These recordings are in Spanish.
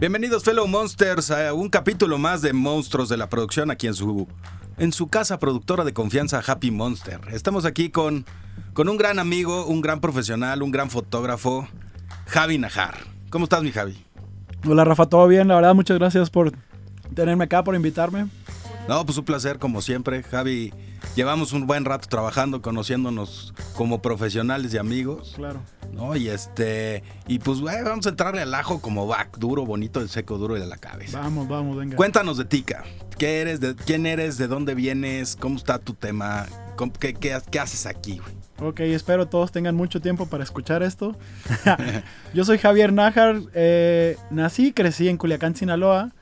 Bienvenidos, fellow monsters, a un capítulo más de Monstruos de la Producción aquí en su, en su casa productora de confianza Happy Monster. Estamos aquí con, con un gran amigo, un gran profesional, un gran fotógrafo, Javi Najar. ¿Cómo estás, mi Javi? Hola, Rafa, ¿todo bien? La verdad, muchas gracias por tenerme acá, por invitarme. No, pues un placer, como siempre. Javi, llevamos un buen rato trabajando, conociéndonos como profesionales y amigos. Claro. ¿no? Y este, y pues güey, vamos a entrarle al ajo como back, duro, bonito, el seco, duro y de la cabeza. Vamos, vamos, venga. Cuéntanos de Tica. ¿Qué eres? De, ¿Quién eres? ¿De dónde vienes? ¿Cómo está tu tema? ¿Cómo- ¿Qué, qué, qué haces aquí, güey? Ok, espero todos tengan mucho tiempo para escuchar esto. Yo soy Javier Nájar, eh, nací y crecí en Culiacán, Sinaloa.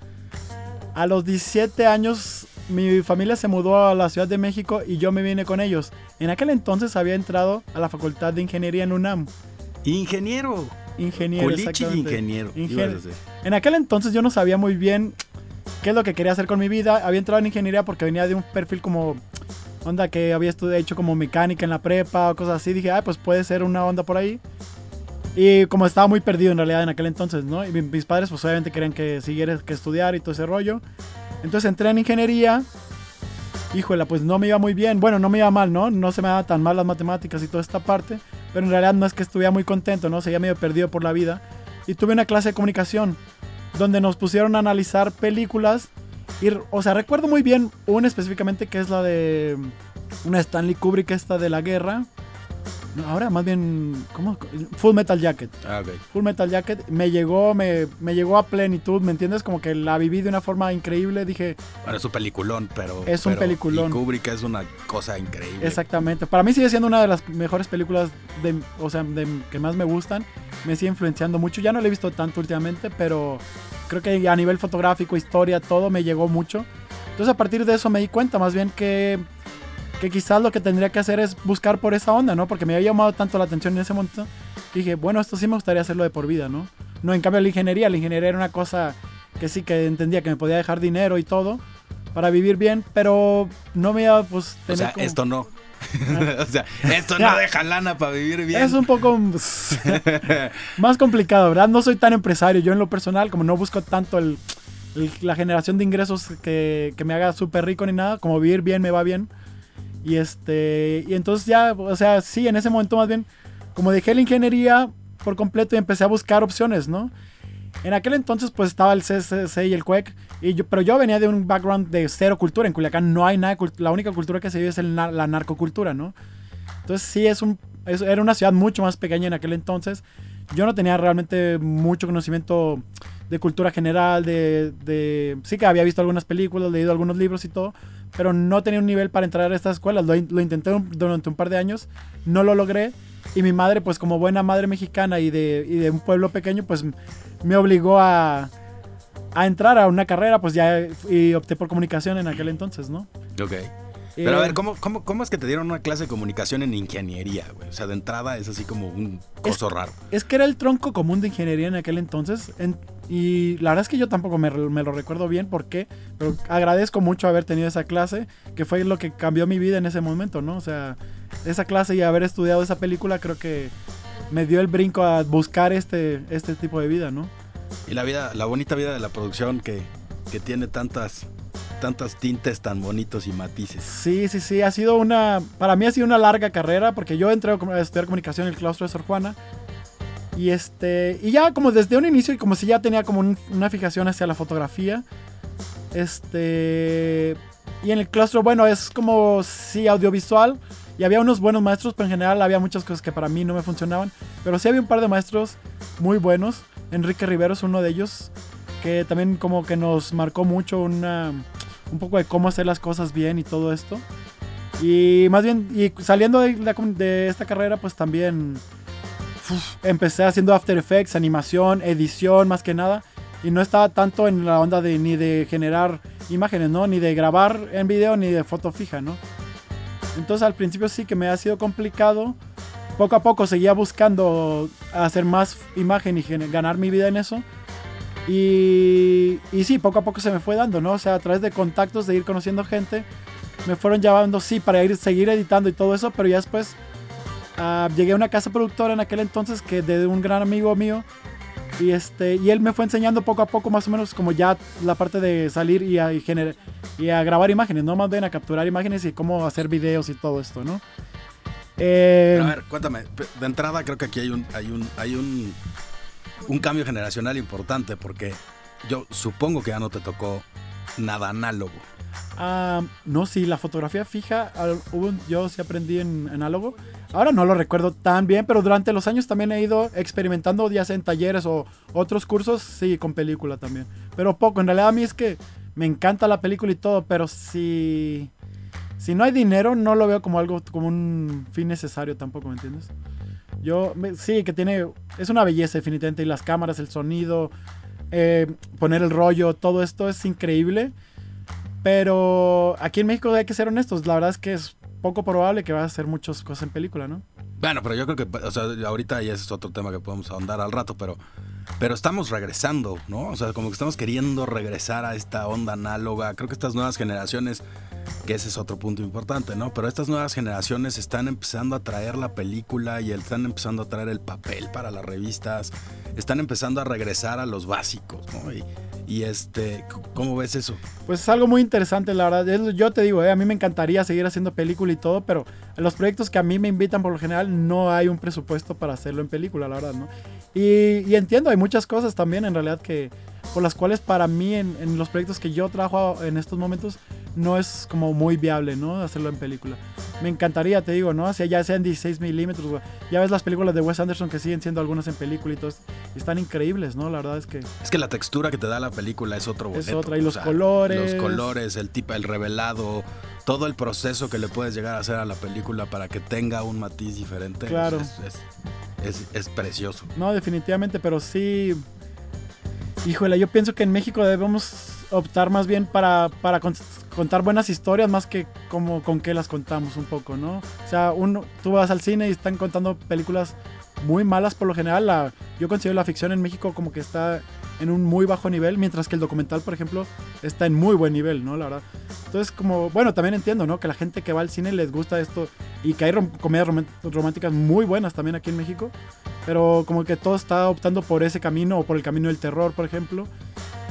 A los 17 años mi familia se mudó a la Ciudad de México y yo me vine con ellos. En aquel entonces había entrado a la Facultad de Ingeniería en UNAM. Ingeniero. Ingeniero, exactamente. ingeniero. Ingen-. En aquel entonces yo no sabía muy bien qué es lo que quería hacer con mi vida. Había entrado en ingeniería porque venía de un perfil como onda que había estudiado hecho como mecánica en la prepa o cosas así. Dije, ah, pues puede ser una onda por ahí. Y como estaba muy perdido en realidad en aquel entonces, ¿no? Y mi- mis padres pues obviamente querían que siguiera que estudiar y todo ese rollo. Entonces entré en ingeniería. Híjole, pues no me iba muy bien. Bueno, no me iba mal, ¿no? No se me daba tan mal las matemáticas y toda esta parte. Pero en realidad no es que estuviera muy contento, ¿no? Seguía medio perdido por la vida. Y tuve una clase de comunicación donde nos pusieron a analizar películas. Y, o sea, recuerdo muy bien una específicamente que es la de una Stanley Kubrick, esta de la guerra. No, ahora más bien, ¿cómo? Full Metal Jacket. Ah, ok. Full Metal Jacket me llegó, me, me llegó a plenitud, ¿me entiendes? Como que la viví de una forma increíble. Dije, Bueno, es un peliculón, pero. Es un pero- peliculón. Y Kubrick es una cosa increíble. Exactamente. Para mí sigue siendo una de las mejores películas de, o sea, de- que más me gustan. Me sigue influenciando mucho. Ya no la he visto tanto últimamente, pero creo que a nivel fotográfico, historia, todo me llegó mucho. Entonces a partir de eso me di cuenta más bien que, que quizás lo que tendría que hacer es buscar por esa onda, ¿no? Porque me había llamado tanto la atención en ese momento que dije, bueno, esto sí me gustaría hacerlo de por vida, ¿no? No, en cambio la ingeniería, la ingeniería era una cosa que sí que entendía que me podía dejar dinero y todo para vivir bien, pero no me iba pues O tener sea, como- esto no. o sea, esto no deja lana para vivir bien. Es un poco más complicado, ¿verdad? No soy tan empresario. Yo en lo personal, como no busco tanto el, el- la generación de ingresos que, que me haga súper rico ni nada, como vivir bien me va bien. Y este y entonces ya, o sea, sí, en ese momento más bien, como dejé la ingeniería por completo y empecé a buscar opciones, ¿no? En aquel entonces pues estaba el CCC y el CUEC, y yo, pero yo venía de un background de cero cultura. En Culiacán no hay nada, la única cultura que se vive es el la narcocultura, ¿no? Entonces sí es un, es- era una ciudad mucho más pequeña en aquel entonces. Yo no tenía realmente mucho conocimiento de cultura general, de, de- sí que había visto algunas películas, leído algunos libros y todo, pero no tenía un nivel para entrar a estas escuelas. Lo, lo intenté un- durante un par de años, no lo logré. Y mi madre, pues como buena madre mexicana y de, y de un pueblo pequeño, pues me obligó a, a entrar a una carrera, pues ya y opté por comunicación en aquel entonces, ¿no? Ok. Pero a Eh, ver, ¿cómo, cómo, ¿cómo es que te dieron una clase de comunicación en ingeniería, güey? O sea, de entrada es así como un coso raro. Es que era el tronco común de ingeniería en aquel entonces. en- y la verdad es que yo tampoco me, me lo recuerdo bien por qué. Pero agradezco mucho haber tenido esa clase, que fue lo que cambió mi vida en ese momento, ¿no? O sea, esa clase y haber estudiado esa película creo que me dio el brinco a buscar este, este tipo de vida, ¿no? Y la vida, la bonita vida de la producción que, que tiene tantas, tantas tintes tan bonitos y matices. Sí, sí, sí, ha sido una, para mí ha sido una larga carrera porque yo entré a estudiar comunicación en el claustro de Sor Juana y este, y ya como desde un inicio y como si ya tenía como un- una fijación hacia la fotografía, este, y en el claustro, bueno, es como sí audiovisual y había unos buenos maestros, pero en general había muchas cosas que para mí no me funcionaban, pero sí había un par de maestros muy buenos, Enrique Rivero es uno de ellos, que también como que nos marcó mucho una, un poco de cómo hacer las cosas bien y todo esto. Y más bien, y saliendo de, esta carrera, pues también empecé haciendo After Effects, animación, edición, más que nada. Y no estaba tanto en la onda de ni de generar imágenes, ¿no? Ni de grabar en video, ni de foto fija, ¿no? Entonces al principio sí que me ha sido complicado. Poco a poco seguía buscando hacer más imagen y ganar mi vida en eso. Y, y sí, poco a poco se me fue dando, ¿no? O sea, a través de contactos, de ir conociendo gente, me fueron llevando, sí, para ir, seguir editando y todo eso, pero ya después ah, llegué a una casa productora en aquel entonces que de un gran amigo mío Y, este, y él me fue enseñando poco a poco más o menos como ya la parte de salir y a, y, y a grabar imágenes, no más bien a capturar imágenes y cómo hacer videos y todo esto, ¿no? Eh, a ver, cuéntame, de entrada creo que aquí hay un, hay un, hay un, un cambio generacional importante porque yo supongo que ya no te tocó nada análogo. Ah, no, sí, la fotografía fija, yo sí aprendí en análogo. Ahora no lo recuerdo tan bien, pero durante los años también he ido experimentando, sea en talleres o otros cursos, sí, con película también. Pero poco, en realidad a mí es que me encanta la película y todo, pero si, si no hay dinero, no lo veo como algo, como un fin necesario tampoco, ¿me entiendes? Yo, sí, que tiene, es una belleza definitivamente, y las cámaras, el sonido, eh, poner el rollo, todo esto es increíble. Pero aquí en México hay que ser honestos, la verdad es que es poco probable que va a hacer muchas cosas en película, ¿no? Bueno, pero yo creo que, o sea, ahorita ya es otro tema que podemos ahondar al rato, pero, pero estamos regresando, ¿no? O sea, como que estamos queriendo regresar a esta onda análoga. Creo que estas nuevas generaciones, que ese es otro punto importante, ¿no? Pero estas nuevas generaciones están empezando a traer la película y están empezando a traer el papel para las revistas, están empezando a regresar a los básicos, ¿no? Y, este, ¿cómo ves eso? Pues es algo muy interesante, la verdad. Yo te digo, eh, a mí me encantaría seguir haciendo película y todo, pero los proyectos que a mí me invitan por lo general no hay un presupuesto para hacerlo en película, la verdad, ¿no? Y entiendo, hay muchas cosas también en realidad que por las cuales para mí en, en, los proyectos que yo trabajo en estos momentos no es como muy viable, ¿no? Hacerlo en película. Me encantaría, te digo, ¿no? Si ya sean 16 milímetros, ya ves las películas de Wes Anderson que siguen siendo algunas en película y todo, están increíbles, ¿no? La verdad es que... Es que la textura que te da la película es otro boleto. Es otra, y los colores. Los colores, el tipo, el revelado, todo el proceso que le puedes llegar a hacer a la película para que tenga un matiz diferente. Claro. es, es, es precioso. No, definitivamente, pero sí Híjole, yo pienso que en México debemos optar más bien para, para contar buenas historias más que como con qué las contamos un poco, ¿no? O sea, uno, tú vas al cine y están contando películas muy malas por lo general. Yo considero la ficción en México como que está en un muy bajo nivel, mientras que el documental, por ejemplo, está en muy buen nivel, ¿no? La verdad. Entonces, como, bueno, también entiendo, ¿no? Que la gente que va al cine les gusta esto y que hay comedias románticas muy buenas también aquí en México. Pero como que todo está optando por ese camino o por el camino del terror, por ejemplo.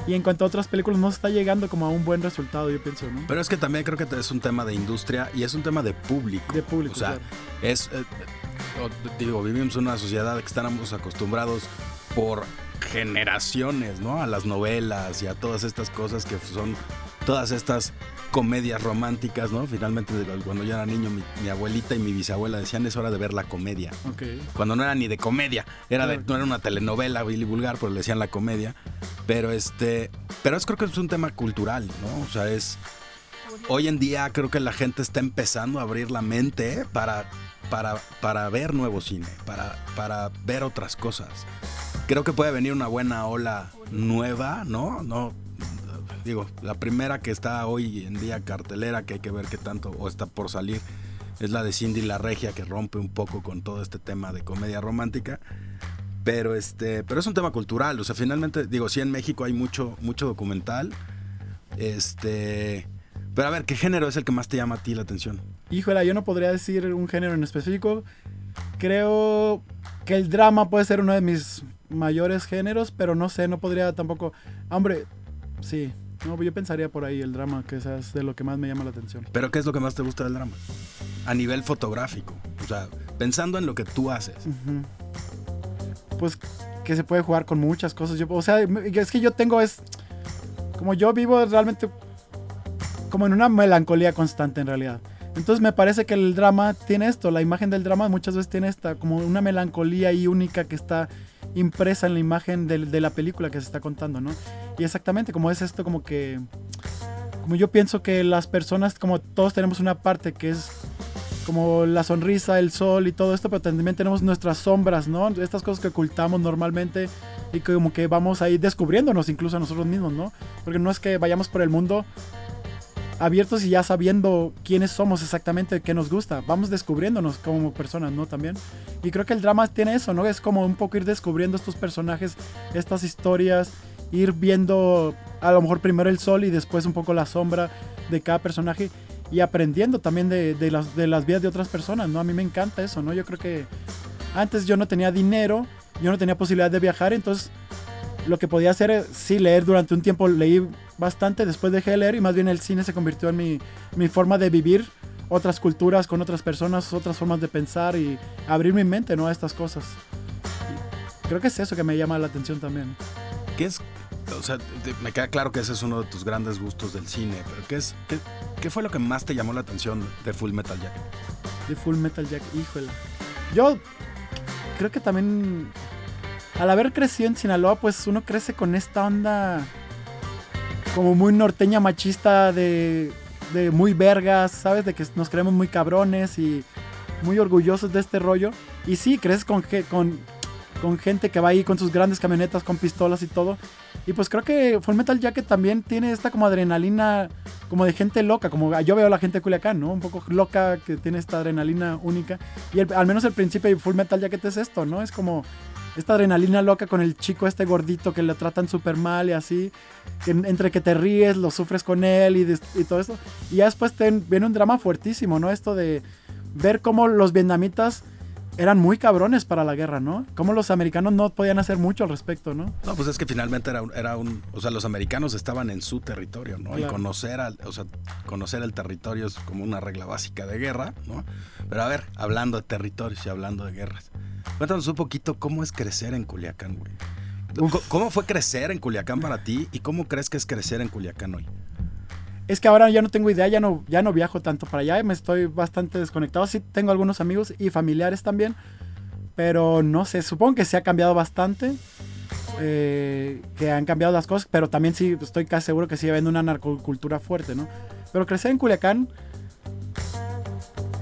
Y en cuanto a otras películas, no está llegando como a un buen resultado, yo pienso, ¿no? Pero es que también creo que es un tema de industria y es un tema de público. De público. O sea, es. Eh, digo, vivimos en una sociedad que estamos acostumbrados por generaciones, ¿no? A las novelas y a todas estas cosas que son todas estas comedias románticas, ¿no? Finalmente, cuando yo era niño, mi, abuelita y mi bisabuela decían es hora de ver la comedia. Cuando no era ni de comedia, era de, no era una telenovela Billy vulgar, pero le decían la comedia. Pero este, pero es creo que es un tema cultural, ¿no? O sea, es hoy en día creo que la gente está empezando a abrir la mente para, para, para ver nuevo cine, para, para ver otras cosas. Creo que puede venir una buena ola nueva, ¿no? No digo, la primera que está hoy en día cartelera, que hay que ver qué tanto, o está por salir, es la de Cindy la Regia, que rompe un poco con todo este tema de comedia romántica. Pero este, pero es un tema cultural, o sea, finalmente, digo, sí en México hay mucho, mucho documental. Este. Pero a ver, ¿qué género es el que más te llama a ti la atención? Híjole, yo no podría decir un género en específico. Creo que el drama puede ser uno de mis mayores géneros, pero no sé, no podría tampoco. Hombre, sí, no, yo pensaría por ahí el drama, que es de lo que más me llama la atención. ¿Pero qué es lo que más te gusta del drama? A nivel fotográfico. O sea, pensando en lo que tú haces. Pues que se puede jugar con muchas cosas. Yo, o sea, es que yo tengo es... Como yo vivo realmente como en una melancolía constante en realidad. Entonces me parece que el drama tiene esto, la imagen del drama muchas veces tiene esta como una melancolía y única que está impresa en la imagen de, la película que se está contando, ¿no? Y exactamente como es esto como que, como yo pienso que las personas, como todos tenemos una parte que es como la sonrisa, el sol y todo esto, pero también tenemos nuestras sombras, ¿no? Estas cosas que ocultamos normalmente y que como que vamos ahí descubriéndonos incluso a nosotros mismos, ¿no? Porque no es que vayamos por el mundo abiertos y ya sabiendo quiénes somos exactamente, qué nos gusta. Vamos descubriéndonos como personas, ¿no? También. Y creo que el drama tiene eso, ¿no? Es como un poco ir descubriendo estos personajes, estas historias, ir viendo a lo mejor primero el sol y después un poco la sombra de cada personaje y aprendiendo también de, las, las vidas de otras personas, ¿no? A mí me encanta eso, ¿no? Yo creo que antes yo no tenía dinero, yo no tenía posibilidad de viajar, entonces lo que podía hacer es, sí, leer durante un tiempo, leí bastante, después dejé de leer y más bien el cine se convirtió en mi, mi forma de vivir otras culturas con otras personas, otras formas de pensar y abrir mi mente ¿no? a estas cosas. creo que es eso que me llama la atención también. ¿Qué es? O sea, me queda claro que ese es uno de tus grandes gustos del cine, pero ¿qué, es, qué, qué fue lo que más te llamó la atención de Full Metal Jacket? De Full Metal Jacket, híjole. Yo creo que también al haber crecido en Sinaloa, pues uno crece con esta onda como muy norteña machista de, de muy vergas, ¿sabes? De que nos creemos muy cabrones y muy orgullosos de este rollo. Y sí, creces con, con, con gente que va ahí con sus grandes camionetas, con pistolas y todo. Y pues creo que Full Metal Jacket también tiene esta como adrenalina, como de gente loca, como yo veo a la gente de Culiacán, ¿no? Un poco loca, que tiene esta adrenalina única. Y al menos el principio de Full Metal Jacket es esto, ¿no? Es como esta adrenalina loca con el chico este gordito que le tratan súper mal y así, entre que te ríes, lo sufres con él y, todo eso. Y ya después viene un drama fuertísimo, ¿no? Esto de ver cómo los vietnamitas eran muy cabrones para la guerra, ¿no? Cómo los americanos no podían hacer mucho al respecto, ¿no? No, pues es que finalmente era, era un, o sea, los americanos estaban en su territorio, ¿no? Y conocer, al, o sea, conocer el territorio es como una regla básica de guerra, ¿no? Pero a ver, hablando de territorios y hablando de guerras, Cuéntanos un poquito cómo es crecer en Culiacán, güey. ¿Cómo fue crecer en Culiacán para ti y cómo crees que es crecer en Culiacán hoy? Es que ahora ya no tengo idea, ya no, ya no viajo tanto para allá, me estoy bastante desconectado. Sí tengo algunos amigos y familiares también, pero no sé, supongo que se ha cambiado bastante, eh, que han cambiado las cosas, pero también sí estoy casi seguro que sigue habiendo una narcocultura fuerte, ¿no? Pero crecer en Culiacán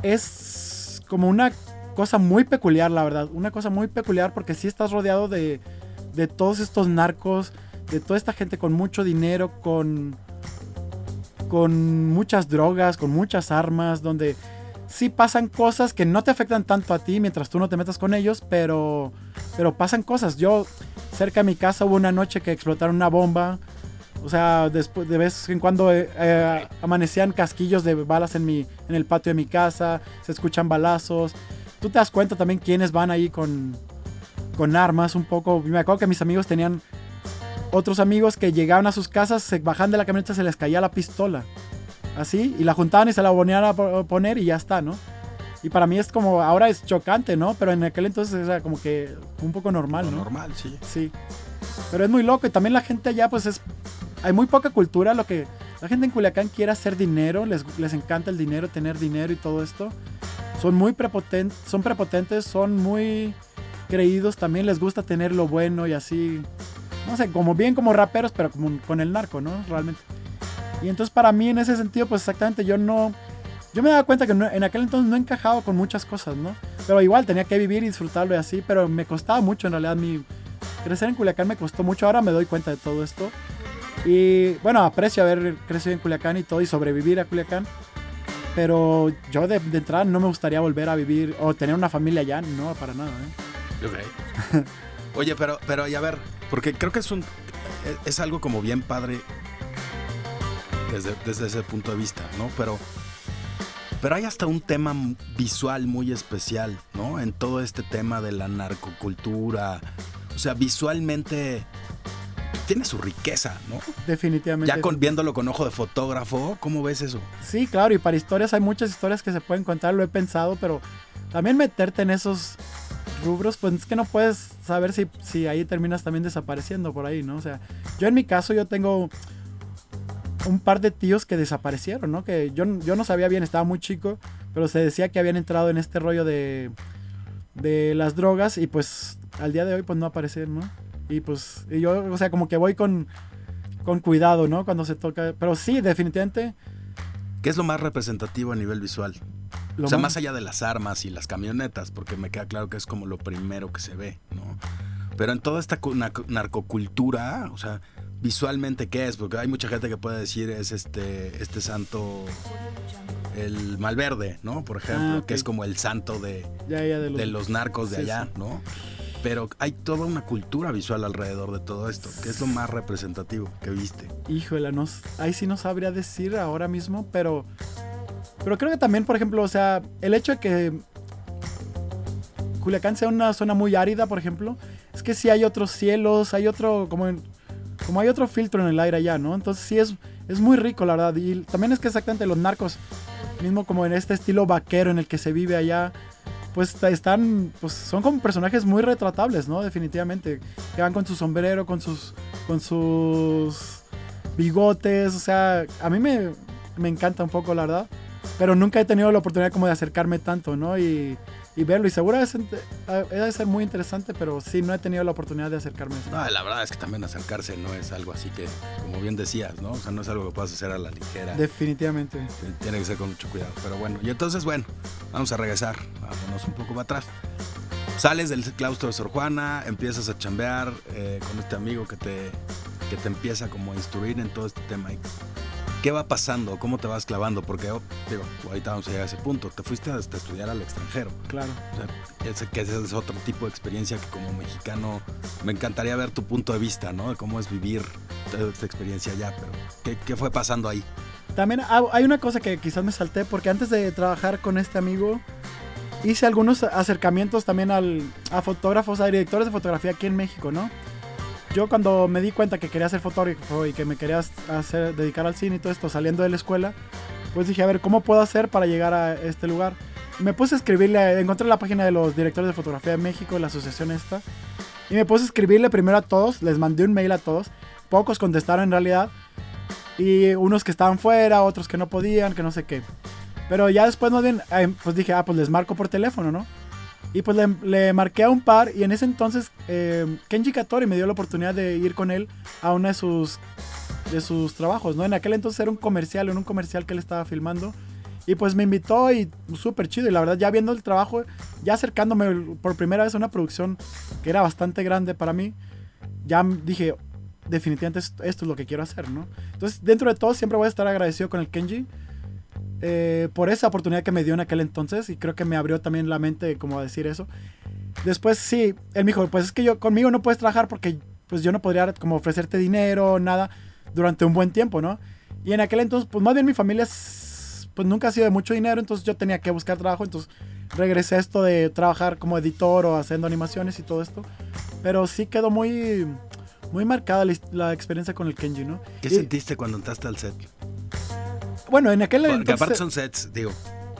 es como una cosa muy peculiar, la verdad. Una cosa muy peculiar porque si estás rodeado de, de todos estos narcos, de toda esta gente con mucho dinero, con, con muchas drogas, con muchas armas, donde sí pasan cosas que no te afectan tanto a ti mientras tú no te metas con ellos, pero, pero pasan cosas. Yo, cerca de mi casa hubo una noche que explotaron una bomba. O sea, después de vez en cuando eh, eh, amanecían casquillos de balas en, mi, en el patio de mi casa, se escuchan balazos tú te das cuenta también quiénes van ahí con, con armas un poco. Me acuerdo que mis amigos tenían otros amigos que llegaban a sus casas, se bajaban de la camioneta, se les caía la pistola. Así, y la juntaban y se la volvían a poner y ya está, ¿no? Y para mí es como, ahora es chocante, ¿no? Pero en aquel entonces era como que un poco normal, ¿no? Normal, sí. Sí. Pero es muy loco y también la gente allá, pues es. Hay muy poca cultura, lo que. La gente en Culiacán quiere hacer dinero, les, les encanta el dinero, tener dinero y todo esto son muy prepotentes, son prepotentes, son muy creídos, también les gusta tener lo bueno y así, no sé, como bien como raperos, pero como con el narco, ¿no? Realmente. Y entonces para mí en ese sentido, pues exactamente yo no, yo me daba cuenta que en aquel entonces no encajaba con muchas cosas, ¿no? Pero igual tenía que vivir y disfrutarlo y así, pero me costaba mucho en realidad mi crecer en Culiacán me costó mucho, ahora me doy cuenta de todo esto. Y bueno, aprecio haber crecido en Culiacán y todo y sobrevivir a Culiacán. Pero yo de, entrada no me gustaría volver a vivir o tener una familia allá, no, para nada. ¿eh? Oye, pero, pero, y a ver, porque creo que es un es algo como bien padre desde, desde ese punto de vista, ¿no? Pero, pero hay hasta un tema visual muy especial, ¿no? En todo este tema de la narcocultura. O sea, visualmente tiene su riqueza, ¿no? Definitivamente. Ya con, viéndolo con ojo de fotógrafo, ¿cómo ves eso? Sí, claro, y para historias hay muchas historias que se pueden contar, lo he pensado, pero también meterte en esos rubros, pues es que no puedes saber si, si ahí terminas también desapareciendo por ahí, ¿no? O sea, yo en mi caso yo tengo un par de tíos que desaparecieron, ¿no? Que yo, yo no sabía bien, estaba muy chico, pero se decía que habían entrado en este rollo de, de las drogas y pues al día de hoy pues no aparecen, ¿no? Y pues yo, o sea, como que voy con, con cuidado, ¿no? Cuando se toca. Pero sí, definitivamente. ¿Qué es lo más representativo a nivel visual? o sea, más... allá de las armas y las camionetas, porque me queda claro que es como lo primero que se ve, ¿no? Pero en toda esta narcocultura, o sea, visualmente, ¿qué es? Porque hay mucha gente que puede decir es este, este santo, el Malverde, ¿no? Por ejemplo, ah, que es como el santo de, de, los... narcos de allá, ¿no? Pero hay toda una cultura visual alrededor de todo esto, que es lo más representativo que viste. Híjole, no, ahí sí no sabría decir ahora mismo, pero, pero creo que también, por ejemplo, o sea, el hecho de que Culiacán sea una zona muy árida, por ejemplo, es que sí hay otros cielos, hay otro, como, como hay otro filtro en el aire allá, ¿no? Entonces sí es, es muy rico, la verdad. Y también es que exactamente los narcos, mismo como en este estilo vaquero en el que se vive allá, pues están, pues son como personajes muy retratables, ¿no? Definitivamente. Que van con su sombrero, con sus, con sus bigotes, o sea, a mí me, me encanta un poco, la verdad. Pero nunca he tenido la oportunidad como de acercarme tanto, ¿no? Y, y verlo. Y seguro debe ser muy interesante, pero sí, no he tenido la oportunidad de acercarme. No, la verdad es que también acercarse no es algo así que, como bien decías, ¿no? O sea, no es algo que puedas hacer a la ligera. Definitivamente. Tiene que ser con mucho cuidado. Pero bueno, y entonces, bueno, vamos a regresar, vámonos un poco para atrás. Sales del claustro de Sor Juana, empiezas a chambear eh, con este amigo que te, que te empieza como a instruir en todo este tema. ¿Qué va pasando? ¿Cómo te vas clavando? Porque, oh, digo, ahorita vamos a llegar a ese punto. Te fuiste a estudiar al extranjero. Claro. O sea, ese, que ese es otro tipo de experiencia que como mexicano me encantaría ver tu punto de vista, ¿no? De cómo es vivir toda esta experiencia allá. Pero, ¿qué, qué fue pasando ahí? También hay una cosa que quizás me salté, porque antes de trabajar con este amigo, hice algunos acercamientos también al, a fotógrafos, a directores de fotografía aquí en México, ¿no? Yo cuando me di cuenta que quería ser fotógrafo y que me quería hacer, dedicar al cine y todo esto saliendo de la escuela, pues dije, a ver, ¿cómo puedo hacer para llegar a este lugar? Me puse a escribirle, encontré la página de los directores de fotografía de México, la asociación esta, y me puse a escribirle primero a todos, les mandé un mail a todos, pocos contestaron en realidad, y unos que estaban fuera, otros que no podían, que no sé qué. Pero ya después más bien, eh, pues dije, ah, pues les marco por teléfono, ¿no? Y pues le, marqué a un par y en ese entonces eh, Kenji Katori me dio la oportunidad de ir con él a uno de sus, de sus trabajos, ¿no? En aquel entonces era un comercial, en un comercial que él estaba filmando. Y pues me invitó y súper chido. Y la verdad, ya viendo el trabajo, ya acercándome por primera vez a una producción que era bastante grande para mí, ya dije, definitivamente esto, esto es lo que quiero hacer, ¿no? Entonces, dentro de todo, siempre voy a estar agradecido con el Kenji eh, por esa oportunidad que me dio en aquel entonces y creo que me abrió también la mente como a decir eso. Después sí, él me dijo, pues es que yo conmigo no puedes trabajar porque pues yo no podría como ofrecerte dinero, nada, durante un buen tiempo, ¿no? Y en aquel entonces, pues más bien mi familia pues nunca ha sido de mucho dinero, entonces yo tenía que buscar trabajo, entonces regresé a esto de trabajar como editor o haciendo animaciones y todo esto. Pero sí quedó muy, muy marcada la, experiencia con el Kenji, ¿no? ¿Qué sentiste cuando entraste al set? Bueno, en aquel Porque aparte son sets, digo,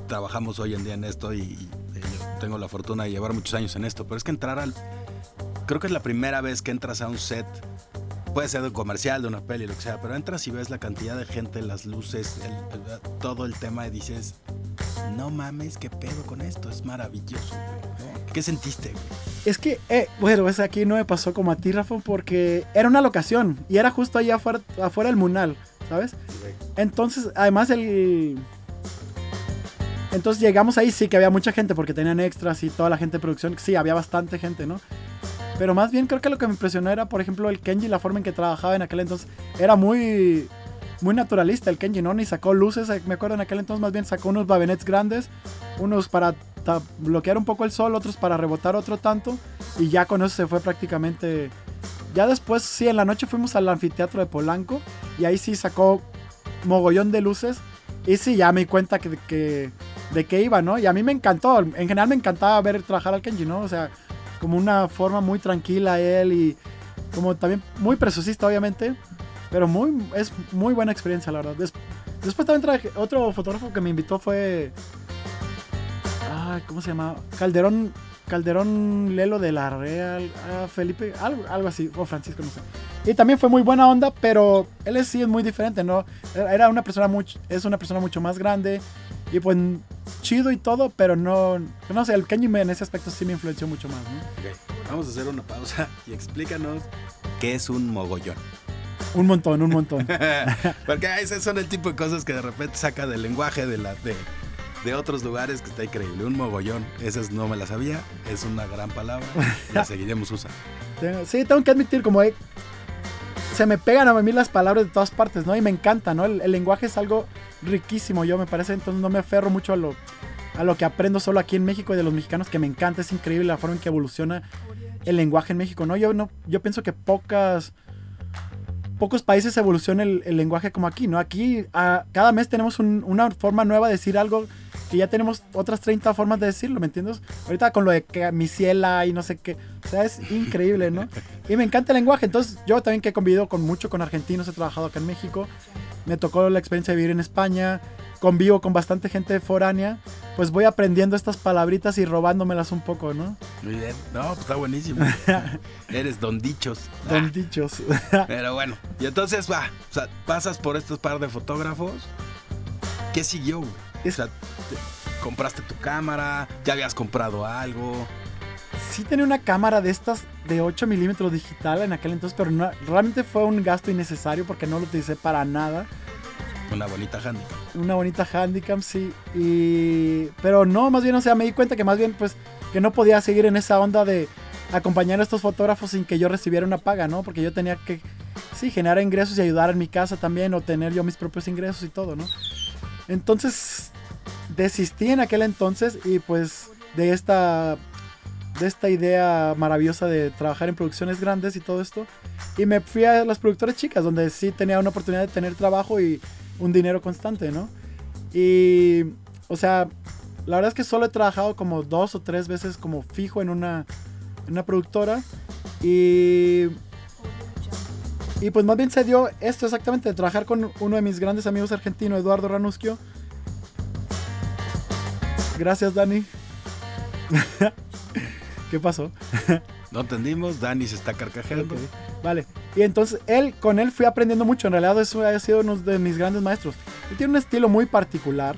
trabajamos hoy en día en esto y, tengo la fortuna de llevar muchos años en esto, pero es que entrar al... Creo que es la primera vez que entras a un set, puede ser de un comercial, de una peli, lo que sea, pero entras y ves la cantidad de gente, las luces, todo el tema y dices, no mames, qué pedo con esto, es maravilloso, ¿Qué sentiste, Es que, eh, bueno, es aquí no me pasó como a ti, Rafa, porque era una locación y era justo allá afuera, afuera del Munal. ¿Sabes? Entonces, además el... Entonces llegamos ahí, sí que había mucha gente porque tenían extras y toda la gente de producción, sí, había bastante gente, ¿no? Pero más bien creo que lo que me impresionó era, por ejemplo, el Kenji, la forma en que trabajaba en aquel entonces, era muy muy naturalista el Kenji, ¿no? Ni sacó luces, eh, me acuerdo en aquel entonces más bien sacó unos babinets grandes, unos para bloquear un poco el sol, otros para rebotar otro tanto, y ya con eso se fue prácticamente ya después, sí, en la noche fuimos al anfiteatro de Polanco y ahí sí sacó mogollón de luces. Y sí, ya me di cuenta que, de qué iba, ¿no? Y a mí me encantó. En general me encantaba ver trabajar al Kenji, ¿no? O sea, como una forma muy tranquila él y como también muy preciosista, obviamente. Pero muy, es muy buena experiencia, la verdad. después también traje, otro fotógrafo que me invitó fue... Ay, ¿cómo se llama? Calderón Calderón Lelo de la Real, ah, Felipe, algo, algo así, o Francisco, no sé. Y también fue muy buena onda, pero él sí es muy diferente, ¿no? Era una persona mucho, es una persona mucho más grande y pues chido y todo, pero no, no sé, el Kenji en ese aspecto sí me influenció mucho más, ¿no? vamos a hacer una pausa y explícanos qué es un mogollón. Un montón, un montón. Porque esos son el tipo de cosas que de repente saca del lenguaje de la, de, de otros lugares que está increíble. Un mogollón. Esa no me la sabía. Es una gran palabra. La seguiremos usando. Sí, tengo que admitir, como se me pegan a mí las palabras de todas partes, ¿no? Y me encanta, ¿no? El, lenguaje es algo riquísimo, yo me parece. Entonces no me aferro mucho a lo, a lo que aprendo solo aquí en México y de los mexicanos, que me encanta. Es increíble la forma en que evoluciona el lenguaje en México, ¿no? Yo, no, yo pienso que pocas pocos países evoluciona el, lenguaje como aquí, ¿no? Aquí cada mes tenemos una forma nueva de decir algo que ya tenemos otras 30 formas de decirlo, ¿me entiendes? Ahorita con lo de que mi ciela y no sé qué, o sea, es increíble, ¿no? Y me encanta el lenguaje, entonces yo también que he convivido con mucho con argentinos, he trabajado acá en México, me tocó la experiencia de vivir en España, convivo con bastante gente foránea, pues voy aprendiendo estas palabritas y robándomelas un poco, ¿no? Muy bien, no, pues está buenísimo. Eres don dichos. Don dichos. Pero bueno, y entonces va, o sea, pasas por estos par de fotógrafos. ¿Qué siguió? O sea, compraste tu cámara, ya habías comprado algo. Sí tenía una cámara de estas de 8 milímetros digital en aquel entonces, pero realmente fue un gasto innecesario porque no lo utilicé para nada. Una bonita handicap. Una bonita handicap, sí. Y... Pero no, más bien, o sea, me di cuenta que más bien, pues, que no podía seguir en esa onda de acompañar a estos fotógrafos sin que yo recibiera una paga, ¿no? Porque yo tenía que, sí, generar ingresos y ayudar en mi casa también, o tener yo mis propios ingresos y todo, ¿no? Entonces, desistí en aquel entonces y pues de esta de esta idea maravillosa de trabajar en producciones grandes y todo esto. Y me fui a las productoras chicas, donde sí tenía una oportunidad de tener trabajo y un dinero constante, ¿no? Y, o sea, la verdad es que solo he trabajado como dos o tres veces como fijo en una, en una productora. Y, y pues más bien se dio esto exactamente, de trabajar con uno de mis grandes amigos argentinos, Eduardo Ranusquio. Gracias, Dani. ¿Qué pasó? no entendimos, Dani se está carcajeando. Vale. Y entonces él, con él fui aprendiendo mucho. En realidad eso ha sido uno de mis grandes maestros. Él tiene un estilo muy particular.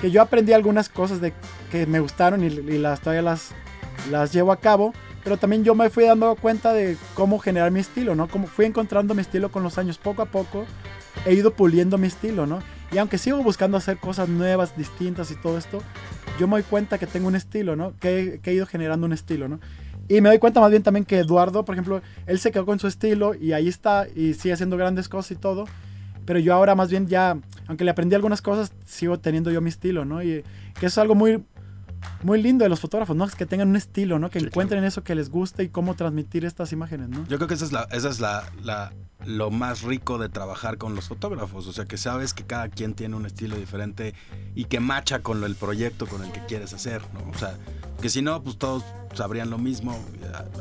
Que yo aprendí algunas cosas de que me gustaron y, las todavía las, las llevo a cabo. Pero también yo me fui dando cuenta de cómo generar mi estilo, ¿no? Como fui encontrando mi estilo con los años. Poco a poco he ido puliendo mi estilo, ¿no? Y aunque sigo buscando hacer cosas nuevas, distintas y todo esto, yo me doy cuenta que tengo un estilo, ¿no? Que, que he ido generando un estilo, ¿no? Y me doy cuenta más bien también que Eduardo, por ejemplo, él se quedó con su estilo y ahí está y sigue haciendo grandes cosas y todo. Pero yo ahora más bien ya, aunque le aprendí algunas cosas, sigo teniendo yo mi estilo, ¿no? Y que es algo muy, muy lindo de los fotógrafos, ¿no? Es que tengan un estilo, ¿no? Que encuentren eso que les guste y cómo transmitir estas imágenes, ¿no? Yo creo que esa es la, esa es la, la, lo más rico de trabajar con los fotógrafos. O sea, que sabes que cada quien tiene un estilo diferente y que macha con el proyecto con el que quieres hacer, ¿no? O sea, que si no, pues todos sabrían lo mismo,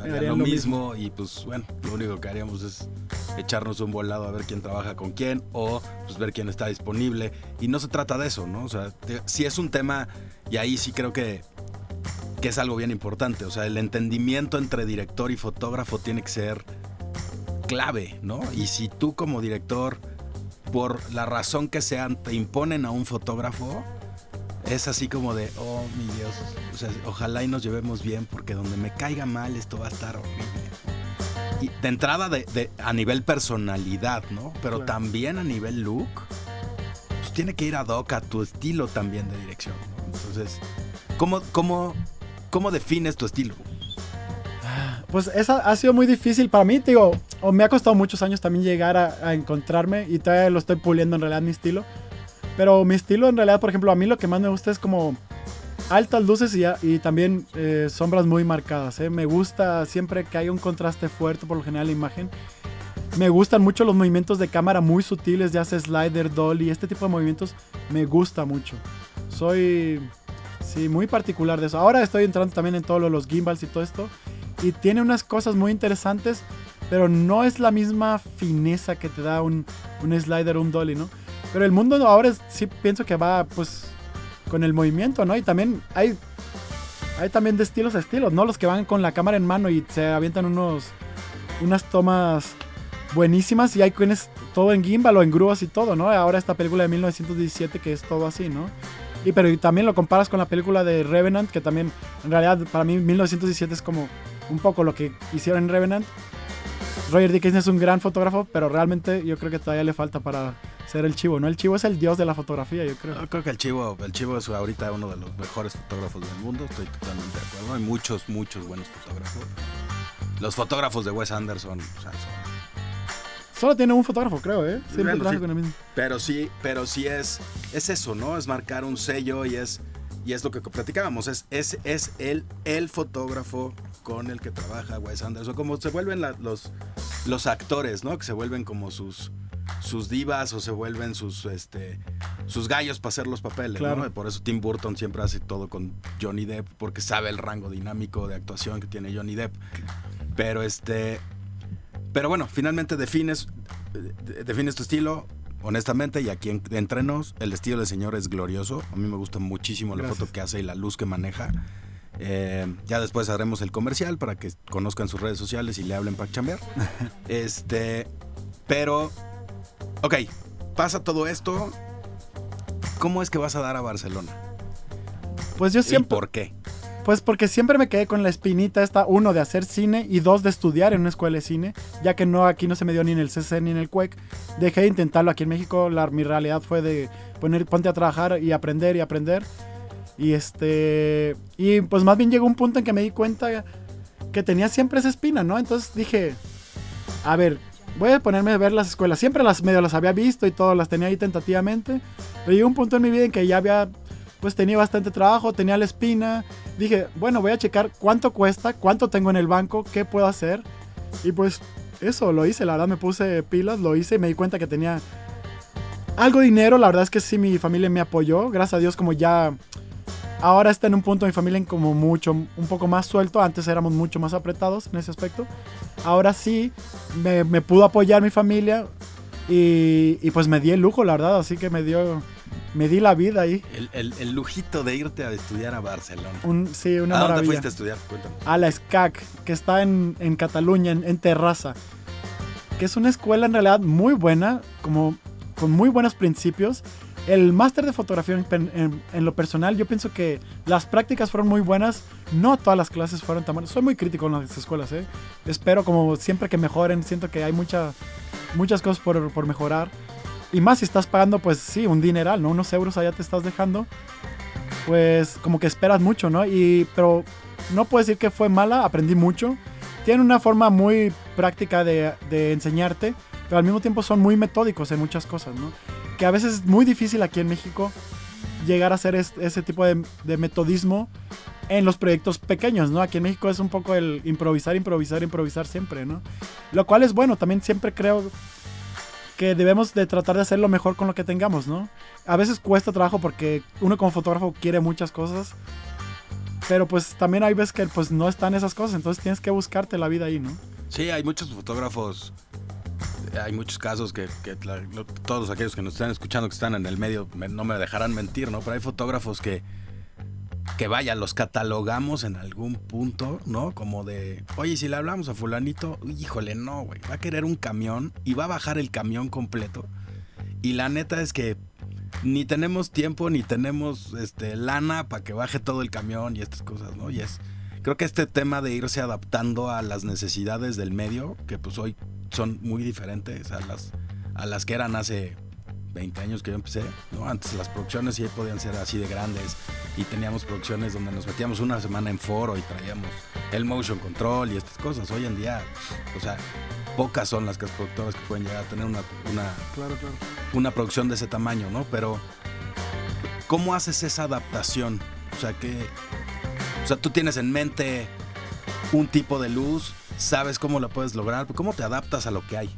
harían, lo, mismo, y pues bueno, lo único que haríamos es echarnos un volado a ver quién trabaja con quién o pues ver quién está disponible. Y no se trata de eso, ¿no? O sea, si es un tema, y ahí sí creo que, que es algo bien importante, o sea, el entendimiento entre director y fotógrafo tiene que ser clave, ¿no? Y si tú como director, por la razón que sean, te imponen a un fotógrafo, es así como de, oh mi Dios, o sea, ojalá y nos llevemos bien porque donde me caiga mal esto va a estar horrible. Y de entrada de, a nivel personalidad, ¿no? Pero también a nivel look, pues tiene que ir ad hoc a tu estilo también de dirección. Entonces, ¿cómo, cómo, ¿cómo defines tu estilo? Pues esa ha sido muy difícil para mí, digo, o me ha costado muchos años también llegar a, encontrarme y todavía lo estoy puliendo en realidad mi estilo. Pero mi estilo en realidad, por ejemplo, a mí lo que más me gusta es como altas luces y, y también eh, sombras muy marcadas. ¿eh? Me gusta siempre que haya un contraste fuerte por lo general la imagen. Me gustan mucho los movimientos de cámara muy sutiles, ya sea slider, dolly, este tipo de movimientos me gusta mucho. Soy, sí, muy particular de eso. Ahora estoy entrando también en todos los gimbals y todo esto y tiene unas cosas muy interesantes, pero no es la misma fineza que te da un, un slider un dolly, ¿no? Pero el mundo ahora sí pienso que va pues con el movimiento, ¿no? Y también hay, hay también de estilos a estilos, ¿no? Los que van con la cámara en mano y se avientan unos, unas tomas buenísimas y hay quienes todo en gimbal o en grúas y todo, ¿no? Ahora esta película de 1917 que es todo así, ¿no? Y pero también lo comparas con la película de Revenant, que también en realidad para mí 1917 es como un poco lo que hicieron en Revenant. Roger Dickens es un gran fotógrafo, pero realmente yo creo que todavía le falta para ser el chivo, ¿no? El chivo es el dios de la fotografía, yo creo. Yo creo que el chivo, el chivo es ahorita uno de los mejores fotógrafos del mundo, estoy totalmente de acuerdo. Hay muchos, muchos buenos fotógrafos. Los fotógrafos de Wes Anderson, o sea, son... Solo tiene un fotógrafo, creo, ¿eh? Siempre trabaja con el mismo. Pero sí, pero sí es, es eso, ¿no? Es marcar un sello y es, y es lo que platicábamos, es, es, es el, el fotógrafo con el que trabaja Wes Anderson, como se vuelven los, los actores, ¿no? Que se vuelven como sus, sus divas o se vuelven sus, este, sus gallos para hacer los papeles, ¿no? Por eso Tim Burton siempre hace todo con Johnny Depp, porque sabe el rango dinámico de actuación que tiene Johnny Depp. Pero este. Pero bueno, finalmente defines, defines tu estilo, honestamente, y aquí entre nos, el estilo del señor es glorioso. A mí me gusta muchísimo la foto que hace y la luz que maneja. Eh, ya después haremos el comercial para que conozcan sus redes sociales y le hablen para chambear. este, pero, ok, pasa todo esto. ¿Cómo es que vas a dar a Barcelona? Pues yo siempre. ¿Y por qué? Pues porque siempre me quedé con la espinita esta, uno, de hacer cine y dos, de estudiar en una escuela de cine, ya que no aquí no se me dio ni en el CC ni en el CUEC. Dejé de intentarlo aquí en México, la, mi realidad fue de poner, ponte a trabajar y aprender y aprender. Y este. Y pues más bien llegó un punto en que me di cuenta que tenía siempre esa espina, ¿no? Entonces dije. A ver, voy a ponerme a ver las escuelas. Siempre las medio las había visto y todas las tenía ahí tentativamente. Pero llegó un punto en mi vida en que ya había. Pues tenía bastante trabajo, tenía la espina. Dije, bueno, voy a checar cuánto cuesta, cuánto tengo en el banco, qué puedo hacer. Y pues eso, lo hice, la verdad me puse pilas, lo hice y me di cuenta que tenía algo de dinero. La verdad es que sí, mi familia me apoyó. Gracias a Dios, como ya Ahora está en un punto mi familia en como mucho, un poco más suelto. Antes éramos mucho más apretados en ese aspecto. Ahora sí, me, pudo apoyar mi familia y, pues me di el lujo, la verdad. Así que me dio, me di la vida ahí. El, lujito de irte a estudiar a Barcelona. sí, una ¿A dónde fuiste a estudiar? Cuéntanos. A la SCAC, que está en, Cataluña, en, en Terraza. Que es una escuela en realidad muy buena, como con muy buenos principios el máster de fotografía en, lo personal, yo pienso que las prácticas fueron muy buenas. No todas las clases fueron tan buenas. Soy muy crítico en las escuelas, ¿eh? Espero como siempre que mejoren. Siento que hay mucha, muchas cosas por, por mejorar. Y más si estás pagando, pues sí, un dineral, ¿no? Unos euros allá te estás dejando. Pues como que esperas mucho, ¿no? Y, pero no puedo decir que fue mala, aprendí mucho. Tienen una forma muy práctica de, de enseñarte, pero al mismo tiempo son muy metódicos en muchas cosas, ¿no? que a veces es muy difícil aquí en México llegar a hacer ese tipo de, metodismo en los proyectos pequeños, ¿no? Aquí en México es un poco el improvisar, improvisar, improvisar siempre, ¿no? Lo cual es bueno, también siempre creo que debemos de tratar de hacer lo mejor con lo que tengamos, ¿no? A veces cuesta trabajo porque uno como fotógrafo quiere muchas cosas, pero pues también hay veces que pues no están esas cosas, entonces tienes que buscarte la vida ahí, ¿no? Sí, hay muchos fotógrafos hay muchos casos que, todos aquellos que nos están escuchando que están en el medio no me dejarán mentir, ¿no? Pero hay fotógrafos que, que vaya, los catalogamos en algún punto, ¿no? Como de, oye, si le hablamos a fulanito, híjole, no, güey, va a querer un camión y va a bajar el camión completo. Y la neta es que ni tenemos tiempo ni tenemos este, lana para que baje todo el camión y estas cosas, ¿no? Y es, creo que este tema de irse adaptando a las necesidades del medio, que pues hoy son muy diferentes a las, a las que eran hace 20 años que yo empecé. ¿no? Antes las producciones sí podían ser así de grandes y teníamos producciones donde nos metíamos una semana en foro y traíamos el motion control y estas cosas. Hoy en día, o sea, pocas son las productoras que pueden llegar a tener una, una, una producción de ese tamaño, ¿no? Pero, ¿cómo haces esa adaptación? O sea, que, o sea, tú tienes en mente un tipo de luz sabes cómo lo puedes lograr, cómo te adaptas a lo que hay.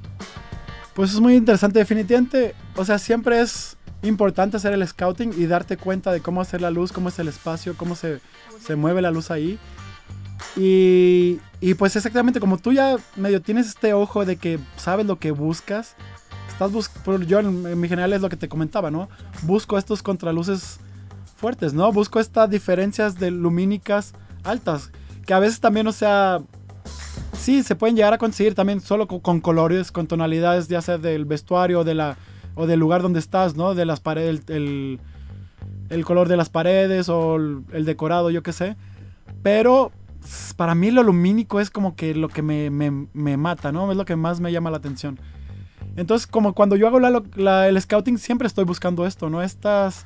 Pues es muy interesante, definitivamente, o sea, siempre es importante hacer el scouting y darte cuenta de cómo hacer la luz, cómo es el espacio, cómo se, se mueve la luz ahí. Y, y, pues exactamente como tú ya medio tienes este ojo de que sabes lo que buscas, estás buscando, yo en, mi general es lo que te comentaba, ¿no? Busco estos contraluces fuertes, ¿no? Busco estas diferencias de lumínicas altas, que a veces también, o sea, sí, se pueden llegar a conseguir también solo con, colores, con tonalidades, ya sea del vestuario de la, o del lugar donde estás, ¿no? De las paredes, el, color de las paredes o el, decorado, yo qué sé. Pero para mí lo lumínico es como que lo que me, mata, ¿no? Es lo que más me llama la atención. Entonces, como cuando yo hago el scouting, siempre estoy buscando esto, ¿no? Estas,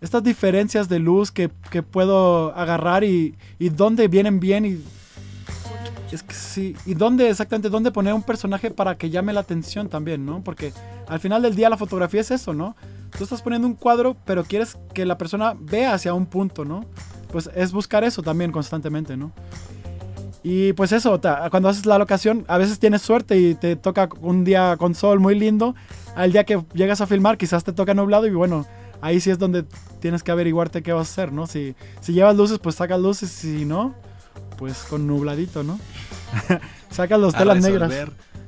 estas diferencias de luz que, puedo agarrar y, y dónde vienen bien y es que sí. ¿Y dónde exactamente, dónde poner un personaje para que llame la atención también, ¿no? Porque al final del día la fotografía es eso, ¿no? Tú estás poniendo un cuadro, pero quieres que la persona vea hacia un punto, ¿no? Pues es buscar eso también constantemente, ¿no? Y pues eso, cuando haces la locación, a veces tienes suerte y te toca un día con sol muy lindo. Al día que llegas a filmar, quizás te toca nublado y bueno, ahí sí es donde tienes que averiguarte qué vas a hacer, ¿no? Si, si llevas luces, pues sacas luces, si no, pues con nubladito, ¿no? sacas los telas negras.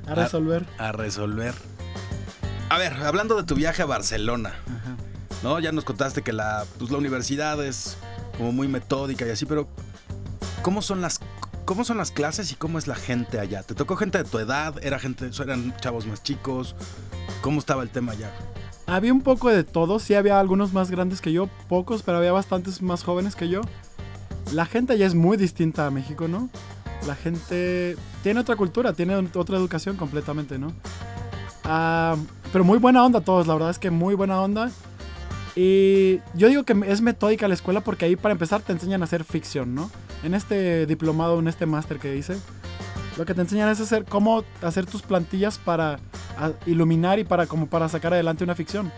A resolver. A, resolver. A ver, hablando de tu viaje a Barcelona, ¿no? Ya nos contaste que la, pues, la universidad es como muy metódica y así, pero ¿cómo son las ¿Cómo son las clases y cómo es la gente allá? ¿Te tocó gente de tu edad? ¿Era gente, eran chavos más chicos? ¿Cómo estaba el tema allá? Había un poco de todo, sí había algunos más grandes que yo, pocos, pero había bastantes más jóvenes que yo. La gente allá es muy distinta a México, ¿no? La gente tiene otra cultura, tiene otra educación completamente, ¿no? Ah, pero muy buena onda todos, la verdad es que muy buena onda. Y yo digo que es metódica la escuela porque ahí para empezar te enseñan a hacer ficción, ¿no? En este diplomado, en este máster que hice, lo que te enseñan es hacer cómo hacer tus plantillas para iluminar y para como para sacar adelante una ficción.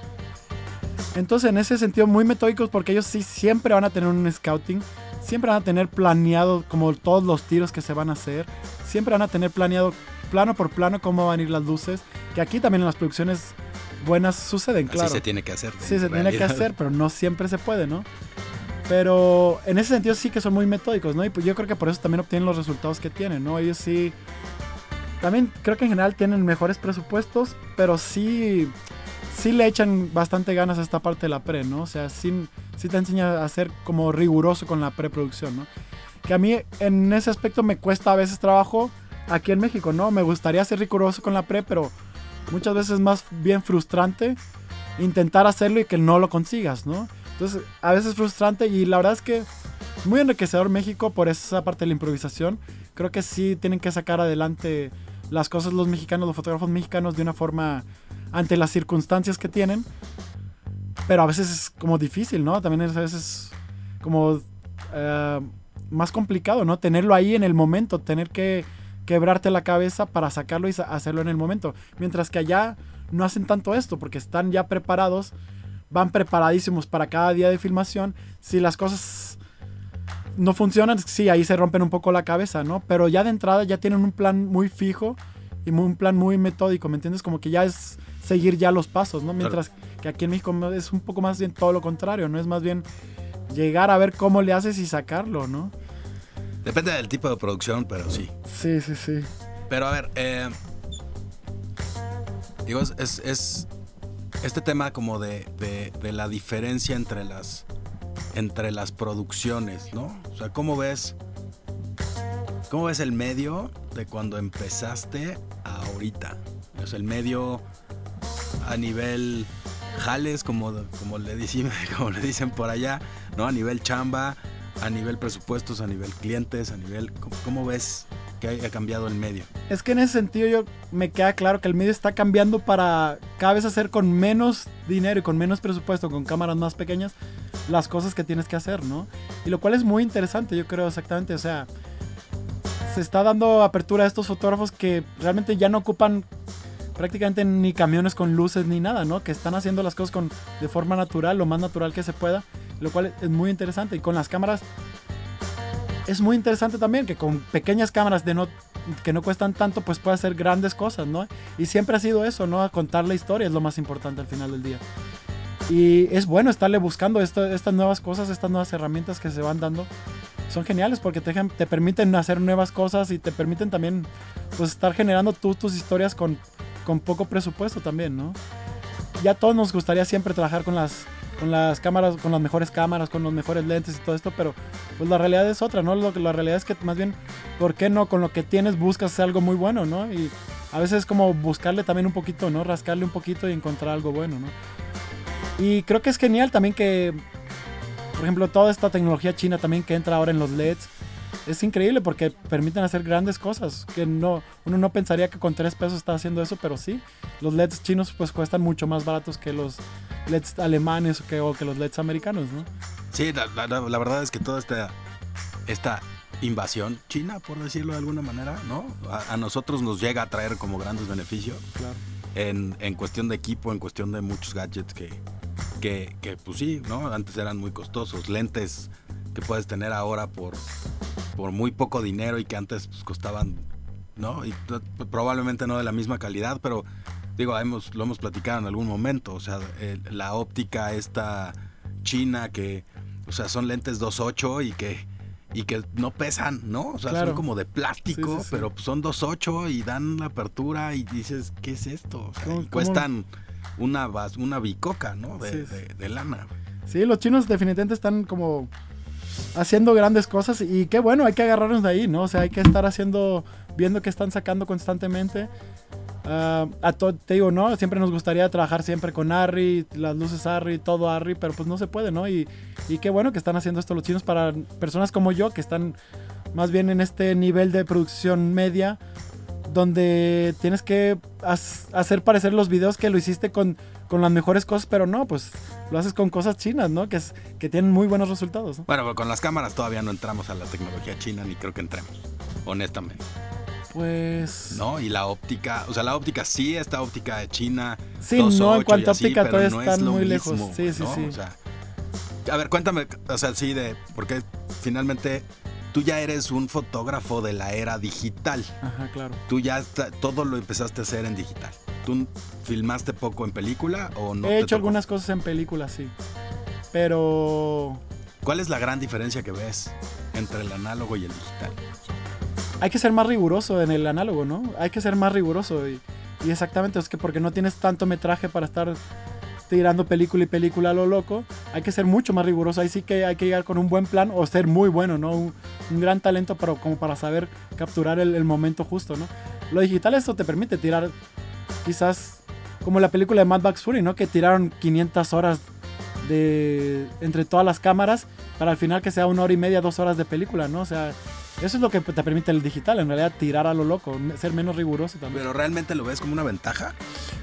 Entonces, en ese sentido muy metódicos porque ellos sí siempre van a tener un scouting, siempre van a tener planeado como todos los tiros que se van a hacer, siempre van a tener planeado plano por plano cómo van a ir las luces, que aquí también en las producciones buenas suceden, claro. Sí se tiene que hacer. Sí se tiene que hacer, pero no siempre se puede, ¿no? Pero en ese sentido sí que son muy metódicos, ¿no? Y pues yo creo que por eso también obtienen los resultados que tienen, ¿no? Ellos sí... También creo que en general tienen mejores presupuestos, pero sí, sí le echan bastante ganas a esta parte de la pre, ¿no? O sea, sí, sí te enseña a ser como riguroso con la preproducción, ¿no? Que a mí en ese aspecto me cuesta a veces trabajo aquí en México, ¿no? Me gustaría ser riguroso con la pre, pero muchas veces es más bien frustrante intentar hacerlo y que no lo consigas, ¿no? Entonces, a veces es frustrante y la verdad es que muy enriquecedor México por esa parte de la improvisación. Creo que sí tienen que sacar adelante las cosas los mexicanos, los fotógrafos mexicanos de una forma ante las circunstancias que tienen. Pero a veces es como difícil, ¿no? También es a veces como eh, más complicado, ¿no? Tenerlo ahí en el momento, tener que quebrarte la cabeza para sacarlo y hacerlo en el momento. Mientras que allá no hacen tanto esto porque están ya preparados, van preparadísimos para cada día de filmación. Si las cosas no funcionan, sí, ahí se rompen un poco la cabeza, ¿no? Pero ya de entrada ya tienen un plan muy fijo y un plan muy metódico, ¿me entiendes? Como que ya es seguir ya los pasos, ¿no? Mientras que aquí en México es un poco más bien todo lo contrario, ¿no? Es más bien llegar a ver cómo le haces y sacarlo, ¿no? Depende del tipo de producción, pero sí. Sí, sí, sí. Pero a ver, eh, digo, es, este tema como de, de, la diferencia entre las, entre las producciones, ¿no? O sea, ¿cómo ves, ¿cómo ves el medio de cuando empezaste a ahorita? O sea, el medio a nivel jales, como, como, le dicen, como le dicen por allá, ¿no? A nivel chamba, a nivel presupuestos, a nivel clientes, a nivel... ¿Cómo, ves que haya cambiado el medio? Es que en ese sentido yo me queda claro que el medio está cambiando para cada vez hacer con menos dinero y con menos presupuesto, con cámaras más pequeñas, las cosas que tienes que hacer, ¿no? Y lo cual es muy interesante, yo creo exactamente, o sea, se está dando apertura a estos fotógrafos que realmente ya no ocupan prácticamente ni camiones con luces ni nada, ¿no? Que están haciendo las cosas con, de forma natural, lo más natural que se pueda lo cual es muy interesante. Y con las cámaras es muy interesante también que con pequeñas cámaras de no, que no cuestan tanto, pues puede hacer grandes cosas, ¿no? Y siempre ha sido eso, ¿no? Contar la historia es lo más importante al final del día. Y es bueno estarle buscando estas nuevas cosas, estas nuevas herramientas que se van dando. Son geniales porque te, te permiten hacer nuevas cosas y te permiten también pues estar generando tú tus historias con, con poco presupuesto también, ¿no? Ya todos nos gustaría siempre trabajar con las con las cámaras, con las mejores cámaras, con los mejores lentes y todo esto, pero pues la realidad es otra, ¿no? Lo, la realidad es que más bien, ¿por qué no? Con lo que tienes buscas algo muy bueno, ¿no? Y a veces es como buscarle también un poquito, ¿no? Rascarle un poquito y encontrar algo bueno, ¿no? Y creo que es genial también que, por ejemplo, toda esta tecnología china también que entra ahora en los LEDs, es increíble porque permiten hacer grandes cosas que no uno no pensaría que con tres pesos está haciendo eso pero sí los LEDs chinos pues cuestan mucho más baratos que los LEDs alemanes que, o que los LEDs americanos no sí la, verdad es que toda esta esta invasión china por decirlo de alguna manera no a, nosotros nos llega a traer como grandes beneficios claro. en, en cuestión de equipo en cuestión de muchos gadgets que que, que pues sí no antes eran muy costosos lentes que puedes tener ahora por por muy poco dinero y que antes pues, costaban, ¿no? Y probablemente no de la misma calidad, pero digo, hemos, lo hemos platicado en algún momento, o sea, la óptica esta china que, o sea, son lentes 2.8 y que y que no pesan, ¿no? O sea, son como de plástico, pero son 2.8 y dan la apertura y dices, ¿qué es esto? O sea, y cuestan una, una bicoca, ¿no? De, de, lana. Sí, los chinos definitivamente están como haciendo grandes cosas y qué bueno, hay que agarrarnos de ahí, ¿no? O sea, hay que estar haciendo, viendo que están sacando constantemente. Uh, a te digo, ¿no? Siempre nos gustaría trabajar siempre con Arri, las luces Arri, todo Arri, pero pues no se puede, ¿no? Y, y qué bueno que están haciendo esto los chinos para personas como yo, que están más bien en este nivel de producción media, donde tienes que hacer parecer los videos que lo hiciste con, con las mejores cosas, pero no, pues lo haces con cosas chinas, ¿no? Que, es, que tienen muy buenos resultados. Bueno, pero con las cámaras todavía no entramos a la tecnología china, ni creo que entremos, honestamente. Pues. No, y la óptica, o sea, la óptica sí, esta óptica de China. Sí, no, en cuanto a óptica todavía están muy lejos. Sí, sí, sí. O sea, a ver, cuéntame, o sea, sí, de. Porque finalmente tú ya eres un fotógrafo de la era digital. Ajá, claro. Tú ya todo lo empezaste a hacer en digital. ¿Tú filmaste poco en película o no? He hecho algunas cosas en película, sí. Pero. ¿Cuál es la gran diferencia que ves entre el análogo y el digital? Hay que ser más riguroso en el análogo, ¿no? Hay que ser más riguroso. Y, exactamente, es que porque no tienes tanto metraje para estar tirando película y película a lo loco, hay que ser mucho más riguroso. Ahí sí que hay que llegar con un buen plan o ser muy bueno, ¿no? Un, gran talento para, como para saber capturar el, momento justo, ¿no? Lo digital esto te permite tirar quizás como la película de Mad Max Fury, ¿no? Que tiraron 500 horas de entre todas las cámaras para al final que sea una hora y media, dos horas de película, ¿no? O sea, eso es lo que te permite el digital, en realidad tirar a lo loco, ser menos riguroso también. ¿Pero realmente lo ves como una ventaja?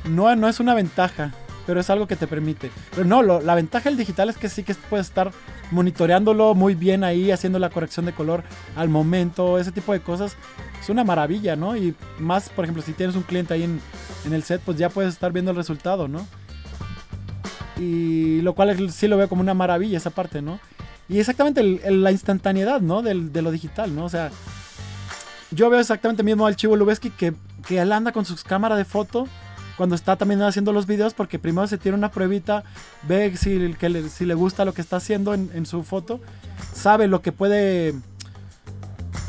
No, no es una ventaja, pero es algo que te permite. Pero no, la ventaja del digital es que sí que puedes estar monitoreándolo muy bien ahí, haciendo la corrección de color al momento, ese tipo de cosas. Es una maravilla, ¿no? Y más, por ejemplo, si tienes un cliente ahí en, en el set, pues ya puedes estar viendo el resultado, ¿no? Y lo cual sí lo veo como una maravilla esa parte, ¿no? Y exactamente la instantaneidad, ¿no? de lo digital, ¿no? O sea, yo veo exactamente mismo al Chivo Lubeski que, que él anda con su cámara de foto cuando está también haciendo los videos porque primero se tiene una pruebita, ve si, que le, si le gusta lo que está haciendo en, en, su foto, sabe lo que puede,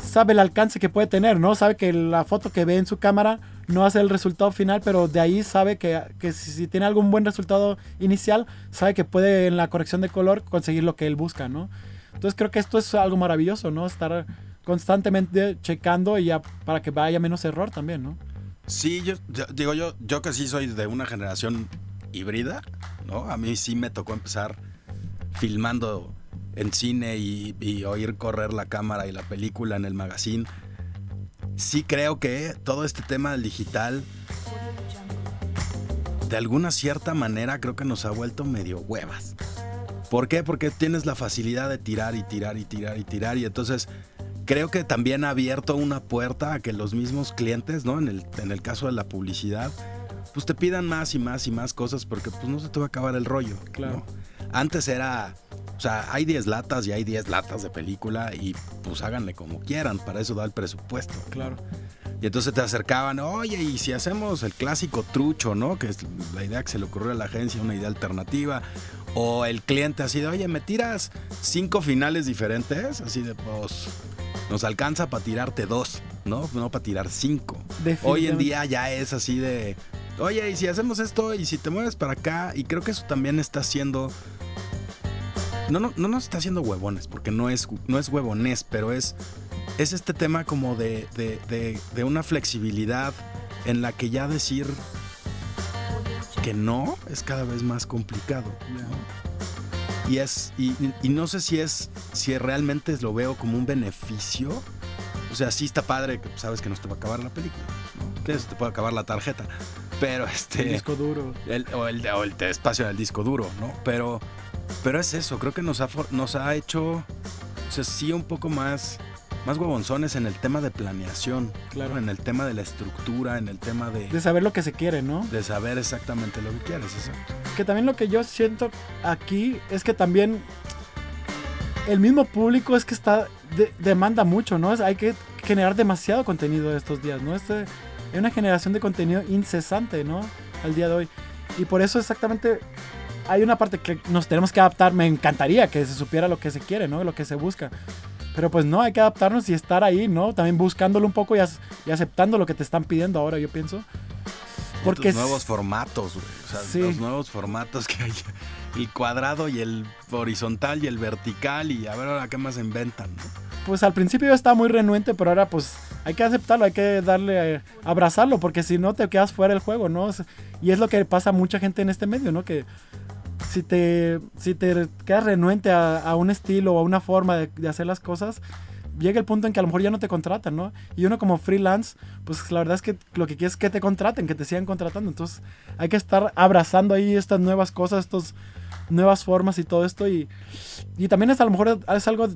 sabe el alcance que puede tener, ¿no? Sabe que la foto que ve en su cámara no hace el resultado final, pero de ahí sabe que, si, tiene algún buen resultado inicial, sabe que puede en la corrección de color conseguir lo que él busca, ¿no? Entonces creo que esto es algo maravilloso, ¿no? Estar constantemente checando y ya para que vaya menos error también, ¿no? Sí, yo, digo yo, yo que sí soy de una generación híbrida, ¿no? A mí sí me tocó empezar filmando en cine y, y oír correr la cámara y la película en el magazine sí creo que todo este tema del digital, de alguna cierta manera, creo que nos ha vuelto medio huevas. ¿Por qué? Porque tienes la facilidad de tirar y tirar y tirar y tirar. Y entonces creo que también ha abierto una puerta a que los mismos clientes, ¿no? En el, en el caso de la publicidad, pues te pidan más y más y más cosas porque pues no se te va a acabar el rollo. Claro. Antes era o sea, hay 10 latas y hay 10 latas de película y pues háganle como quieran, para eso da el presupuesto. Claro. Y entonces te acercaban, oye, y si hacemos el clásico trucho, ¿no? Que es la idea que se le ocurrió a la agencia, una idea alternativa. O el cliente así de, oye, ¿me tiras cinco finales diferentes? Así de, pues, nos alcanza para tirarte dos, ¿no? No para tirar cinco. Hoy en día ya es así de, oye, y si hacemos esto, y si te mueves para acá, y creo que eso también está haciendo no, no, no nos está haciendo huevones, porque no es, no es huevones, pero es, es este tema como de, de, una flexibilidad en la que ya decir que no es cada vez más complicado. Y es, y, no sé si es, si realmente lo veo como un beneficio. O sea, sí está padre que sabes que no te va a acabar la película, que se te puede acabar la tarjeta. Pero este. El disco duro. o, el, o el espacio del disco duro, ¿no? Pero pero es eso, creo que nos ha, nos ha hecho, o sea, sí un poco más, más huevonzones en el tema de planeación, claro. en el tema de la estructura, en el tema de... De saber lo que se quiere, ¿no? De saber exactamente lo que quieres, Que también lo que yo siento aquí es que también el mismo público es que está demanda mucho, ¿no? Es, hay que generar demasiado contenido estos días, ¿no? Este, hay una generación de contenido incesante, ¿no? Al día de hoy. Y por eso exactamente hay una parte que nos tenemos que adaptar. Me encantaría que se supiera lo que se quiere, ¿no? Lo que se busca. Pero pues no, hay que adaptarnos y estar ahí, ¿no? También buscándolo un poco y, y aceptando lo que te están pidiendo ahora, yo pienso. Porque los nuevos formatos, güey. O sea, los nuevos formatos que hay. El cuadrado y el horizontal y el vertical y a ver ahora qué más inventan, Pues al principio yo estaba muy renuente, pero ahora pues hay que aceptarlo, hay que darle, eh, abrazarlo, porque si no te quedas fuera del juego, ¿no? Y es lo que pasa a mucha gente en este medio, ¿no? Que si te, si te quedas renuente a, un estilo o a una forma de, hacer las cosas, llega el punto en que a lo mejor ya no te contratan, ¿no? Y uno como freelance, pues la verdad es que lo que quieres es que te contraten, que te sigan contratando. Entonces hay que estar abrazando ahí estas nuevas cosas, estas nuevas formas y todo esto. Y, y también es a lo mejor es algo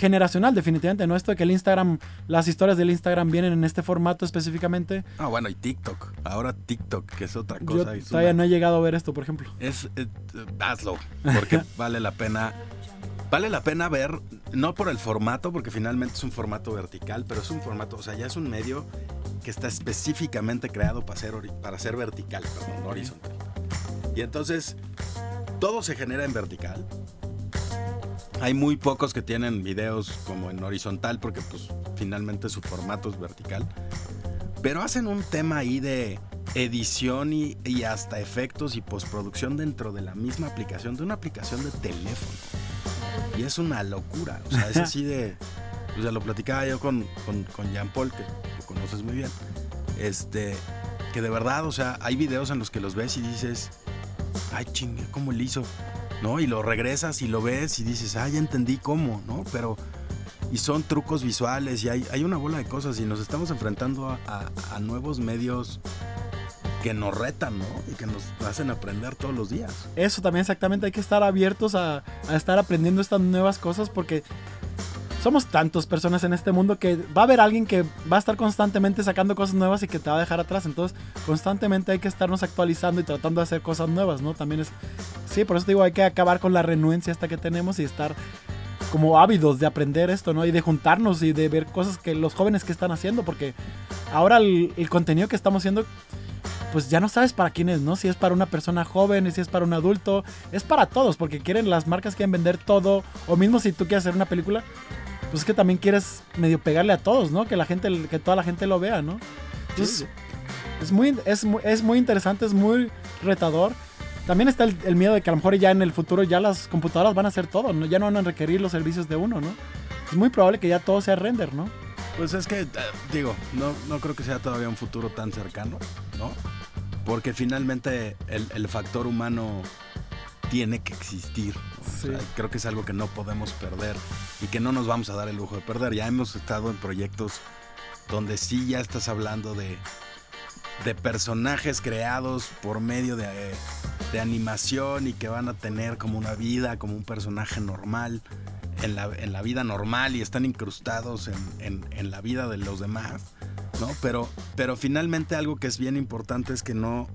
generacional, definitivamente, ¿no? Esto de que el Instagram, las historias del Instagram vienen en este formato específicamente. Ah, bueno, y TikTok. Ahora TikTok, que es otra cosa. Yo todavía no he llegado a ver esto, por ejemplo. Es, eh, hazlo, porque vale la pena. Vale la pena ver, no por el formato, porque finalmente es un formato vertical, pero es un formato, o sea, ya es un medio que está específicamente creado para ser, para ser vertical, perdón, horizontal. Y entonces, todo se genera en vertical, hay muy pocos que tienen videos como en horizontal porque pues finalmente su formato es vertical. Pero hacen un tema ahí de edición y, hasta efectos y postproducción dentro de la misma aplicación, de una aplicación de teléfono. Y es una locura. O sea, es así de... O sea, lo platicaba yo con, con, con Jean Paul, que lo conoces muy bien. Este, que de verdad, o sea, hay videos en los que los ves y dices, ay chingue, ¿cómo le hizo? ¿No? Y lo regresas y lo ves y dices, ah, ya entendí cómo, ¿no? Pero, y son trucos visuales y hay, hay una bola de cosas y nos estamos enfrentando a, nuevos medios que nos retan, ¿no? Y que nos hacen aprender todos los días. Eso también exactamente, hay que estar abiertos a, a estar aprendiendo estas nuevas cosas porque somos tantas personas en este mundo que va a haber alguien que va a estar constantemente sacando cosas nuevas y que te va a dejar atrás. Entonces, constantemente hay que estarnos actualizando y tratando de hacer cosas nuevas, ¿no? También es... Sí, por eso digo, hay que acabar con la renuencia hasta que tenemos y estar como ávidos de aprender esto, ¿no? Y de juntarnos y de ver cosas que los jóvenes que están haciendo, porque ahora el, el contenido que estamos haciendo pues ya no sabes para quién es, ¿no? Si es para una persona joven, si es para un adulto, es para todos, porque quieren las marcas quieren vender todo, o mismo si tú quieres hacer una película, pues es que también quieres medio pegarle a todos, ¿no? Que la gente, que toda la gente lo vea, ¿no? Entonces, es, muy, es, es, muy interesante, es muy retador. También está el, miedo de que a lo mejor ya en el futuro ya las computadoras van a hacer todo, ¿no? Ya no van a requerir los servicios de uno, ¿no? Es muy probable que ya todo sea render, ¿no? Pues es que, eh, digo, no, no creo que sea todavía un futuro tan cercano, ¿no? Porque finalmente el, el factor humano tiene que existir. creo que es algo que no podemos perder y que no nos vamos a dar el lujo de perder. Ya hemos estado en proyectos donde sí ya estás hablando de, de personajes creados por medio de, de, animación y que van a tener como una vida, como un personaje normal en la, en la vida normal y están incrustados en, en, en, la vida de los demás. ¿no? Pero, pero finalmente algo que es bien importante es que no,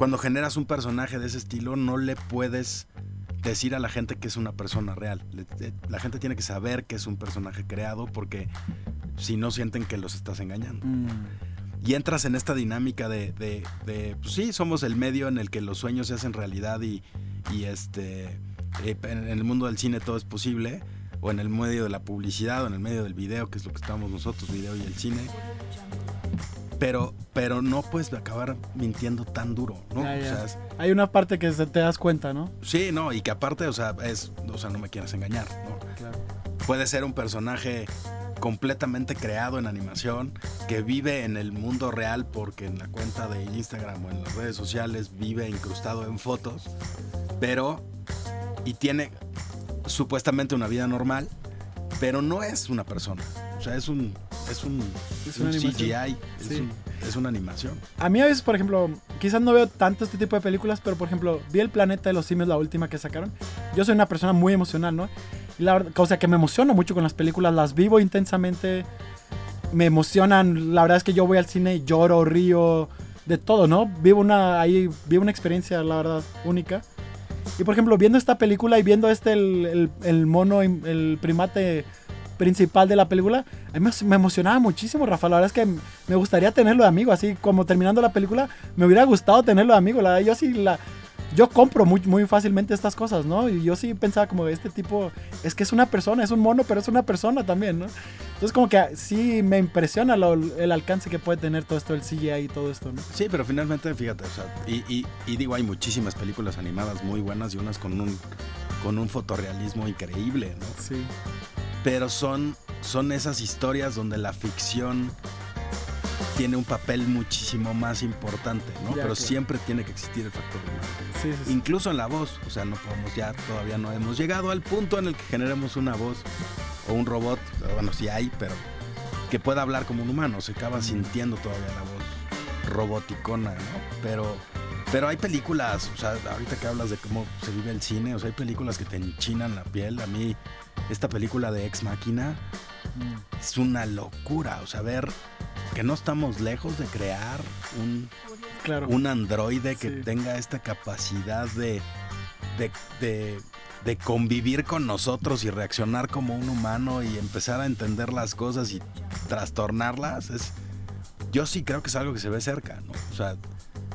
cuando generas un personaje de ese estilo, no le puedes decir a la gente que es una persona real. La gente tiene que saber que es un personaje creado porque si no sienten que los estás engañando. Mm. Y entras en esta dinámica de, pues sí, somos el medio en el que los sueños se hacen realidad y, este, eh, en el mundo del cine todo es posible, o en el medio de la publicidad, o en el medio del video, que es lo que estamos nosotros, video y el cine pero, pero no puedes acabar mintiendo tan duro, ¿no? Hay una parte que te das cuenta, ¿no? Sí, no, y que aparte, o sea, es, o sea, no me quieras engañar, ¿no? Claro. Puede ser un personaje completamente creado en animación, que vive en el mundo real porque en la cuenta de Instagram o en las redes sociales vive incrustado en fotos, pero y tiene supuestamente una vida normal, pero no es una persona. O sea, es un es un, CGI, es, una animación. A mí a veces, por ejemplo, quizás no veo tanto este tipo de películas, pero por ejemplo, vi El Planeta de los Simios, la última que sacaron. Yo soy una persona muy emocional, ¿no? Y la verdad, o sea, que me emociono mucho con las películas, las vivo intensamente, me emocionan. La verdad es que yo voy al cine y lloro, río, de todo, ¿no? Vivo una, ahí, vivo una experiencia, la verdad, única. Y por ejemplo, viendo esta película y viendo este, el, el, mono, el primate principal de la película, a mí me, emocionaba muchísimo, Rafa. La verdad es que me gustaría tenerlo de amigo, así como terminando la película, me hubiera gustado tenerlo de amigo. Yo sí la, yo compro muy, muy fácilmente estas cosas, ¿no? Y yo sí pensaba como este tipo, es que es una persona, es un mono, pero es una persona también, ¿no? Entonces como que sí me impresiona el alcance que puede tener todo esto, el CGI y todo esto, ¿no? Sí, pero finalmente, fíjate, o sea, y, y, digo, hay muchísimas películas animadas muy buenas y unas con un, con un fotorrealismo increíble, ¿no? Sí. Pero son, son esas historias donde la ficción tiene un papel muchísimo más importante, ¿no? Pero siempre tiene que existir el factor humano. Incluso en la voz, o sea, no podemos ya, todavía no hemos llegado al punto en el que generemos una voz o un robot, bueno, sí hay, pero que pueda hablar como un humano, se acaba sintiendo todavía la voz roboticona, ¿no? Pero, pero hay películas, o sea, ahorita que hablas de cómo se vive el cine, o sea, hay películas que te enchinan la piel. A mí, esta película de Ex Máquina mm. es una locura, o sea, ver que no estamos lejos de crear un, un androide que tenga esta capacidad de, de, convivir con nosotros y reaccionar como un humano y empezar a entender las cosas y trastornarlas. Es, yo sí creo que es algo que se ve cerca, ¿no? O sea,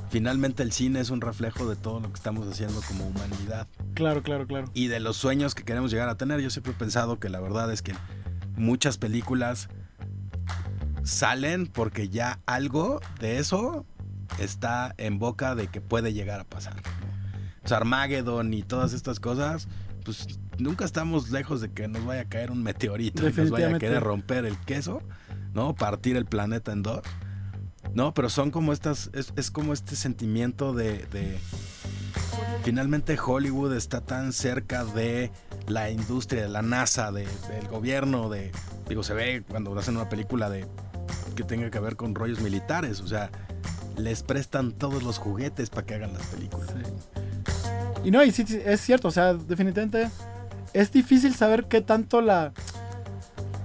finalmente el cine es un reflejo de todo lo que estamos haciendo como humanidad. Claro, claro, claro. Y de los sueños que queremos llegar a tener. Yo siempre he pensado que la verdad es que muchas películas salen porque ya algo de eso está en boca de que puede llegar a pasar. Sea, Armageddon y todas estas cosas, pues nunca estamos lejos de que nos vaya a caer un meteorito y nos vaya a querer romper el queso, ¿no? Partir el planeta en dos. No, pero son como estas, es, como este sentimiento de, de, Finalmente Hollywood está tan cerca de la industria, de la NASA, del gobierno, de... Digo, se ve cuando hacen una película de que tenga que ver con rollos militares. O sea, les prestan todos los juguetes para que hagan las películas. Y no, y sí, es cierto, o sea, definitivamente es difícil saber qué tanto la,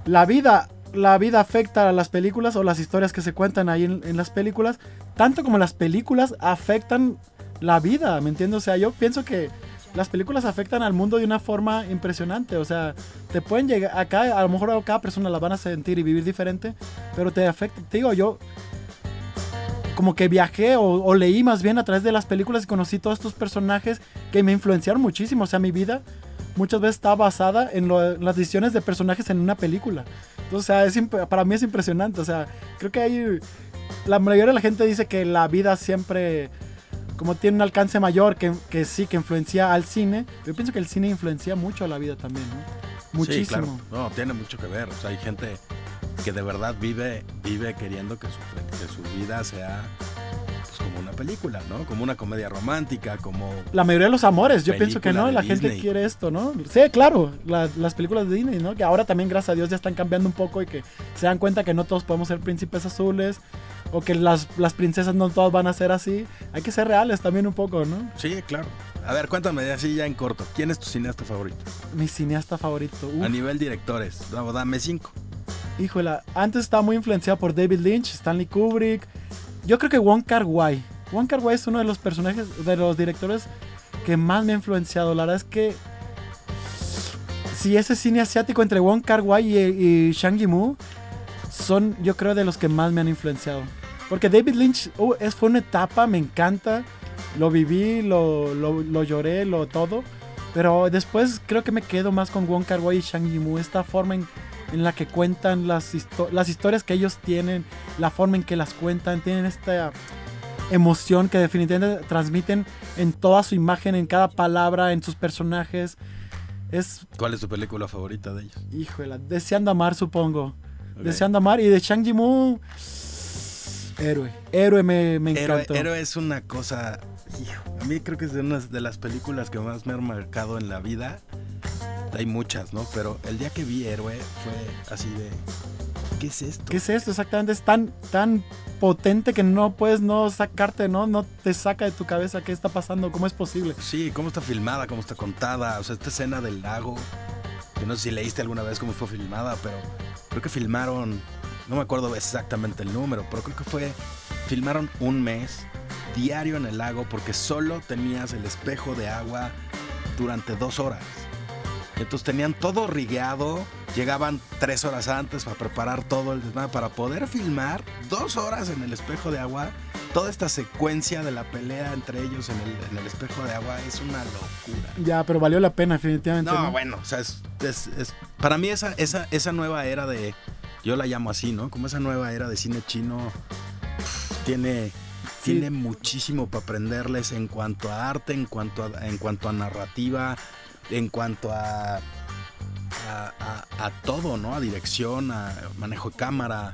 la vida la vida afecta a las películas o las historias que se cuentan ahí en, las películas, tanto como las películas afectan la vida, ¿me entiendes? O sea, yo pienso que las películas afectan al mundo de una forma impresionante. O sea, te pueden llegar acá, a lo mejor cada persona la van a sentir y vivir diferente, pero te afecta. Te digo, yo como que viajé o, leí más bien a través de las películas y conocí todos estos personajes que me influenciaron muchísimo. O sea, mi vida muchas veces está basada en, las decisiones de personajes en una película. Entonces, o sea, para mí es impresionante. O sea, creo que hay... La mayoría de la gente dice que la vida siempre como tiene un alcance mayor que, que, sí, que influencia al cine, yo pienso que el cine influencia mucho a la vida también, ¿no? Muchísimo. Sí, claro. No, tiene mucho que ver. O sea, hay gente que de verdad vive, vive queriendo que su, que su vida sea pues, como una película, ¿no? Como una comedia romántica, como... La mayoría de los amores, yo pienso que no, la gente quiere esto, ¿no? Sí, claro, las películas de Disney, ¿no? Que ahora también, gracias a Dios, ya están cambiando un poco y que se dan cuenta que no todos podemos ser príncipes azules, o que las, las princesas no todas van a ser así. Hay que ser reales también un poco, ¿no? Sí, claro. A ver, cuéntame así ya en corto. ¿Quién es tu cineasta favorito? Mi cineasta favorito. A nivel directores. dame cinco. Híjole, antes estaba muy influenciado por David Lynch, Stanley Kubrick. Yo creo que Wong Kar Wai. Wong Kar Wai es uno de los personajes, de los directores que más me ha influenciado. La verdad es que si ese cine asiático entre Wong Kar Wai y, y Shang Yimou son, yo creo, de los que más me han influenciado. Porque David Lynch uh, fue una etapa, me encanta. Lo viví, lo, lo, lloré, lo todo. Pero después creo que me quedo más con Wong Kar Wai y Shang Yimou. Esta forma en, la que cuentan las, las historias que ellos tienen, la forma en que las cuentan, tienen esta emoción que definitivamente transmiten en toda su imagen, en cada palabra, en sus personajes. Es, ¿Cuál es tu película favorita de ellos? Híjole, Deseando Amar, supongo. Deseando Amar. Y de Shang Yimou Héroe. Héroe me, me encantó. Héroe, es una cosa. a mí creo que es de una de las películas que más me han marcado en la vida. Hay muchas, ¿no? Pero el día que vi Héroe fue así de. ¿Qué es esto? ¿Qué es esto? Exactamente. Es tan, tan potente que no puedes no sacarte, ¿no? No te saca de tu cabeza qué está pasando, cómo es posible. Sí, cómo está filmada, cómo está contada. O sea, esta escena del lago. Que no sé si leíste alguna vez cómo fue filmada, pero creo que filmaron no me acuerdo exactamente el número, pero creo que fue, filmaron un mes diario en el lago porque solo tenías el espejo de agua durante dos horas. Entonces tenían todo rigueado, llegaban tres horas antes para preparar todo el desmadre, para poder filmar dos horas en el espejo de agua. Toda esta secuencia de la pelea entre ellos en el, en el espejo de agua es una locura. Ya, pero valió la pena, definitivamente. No, ¿no? bueno, o sea, es, es- es- para mí esa, esa, esa nueva era de, yo la llamo así, ¿no? Como esa nueva era de cine chino tiene, Sí. tiene muchísimo para aprenderles en cuanto a arte, en cuanto a, en cuanto a narrativa, en cuanto a, a, a- a todo, ¿no? A dirección, a manejo de cámara.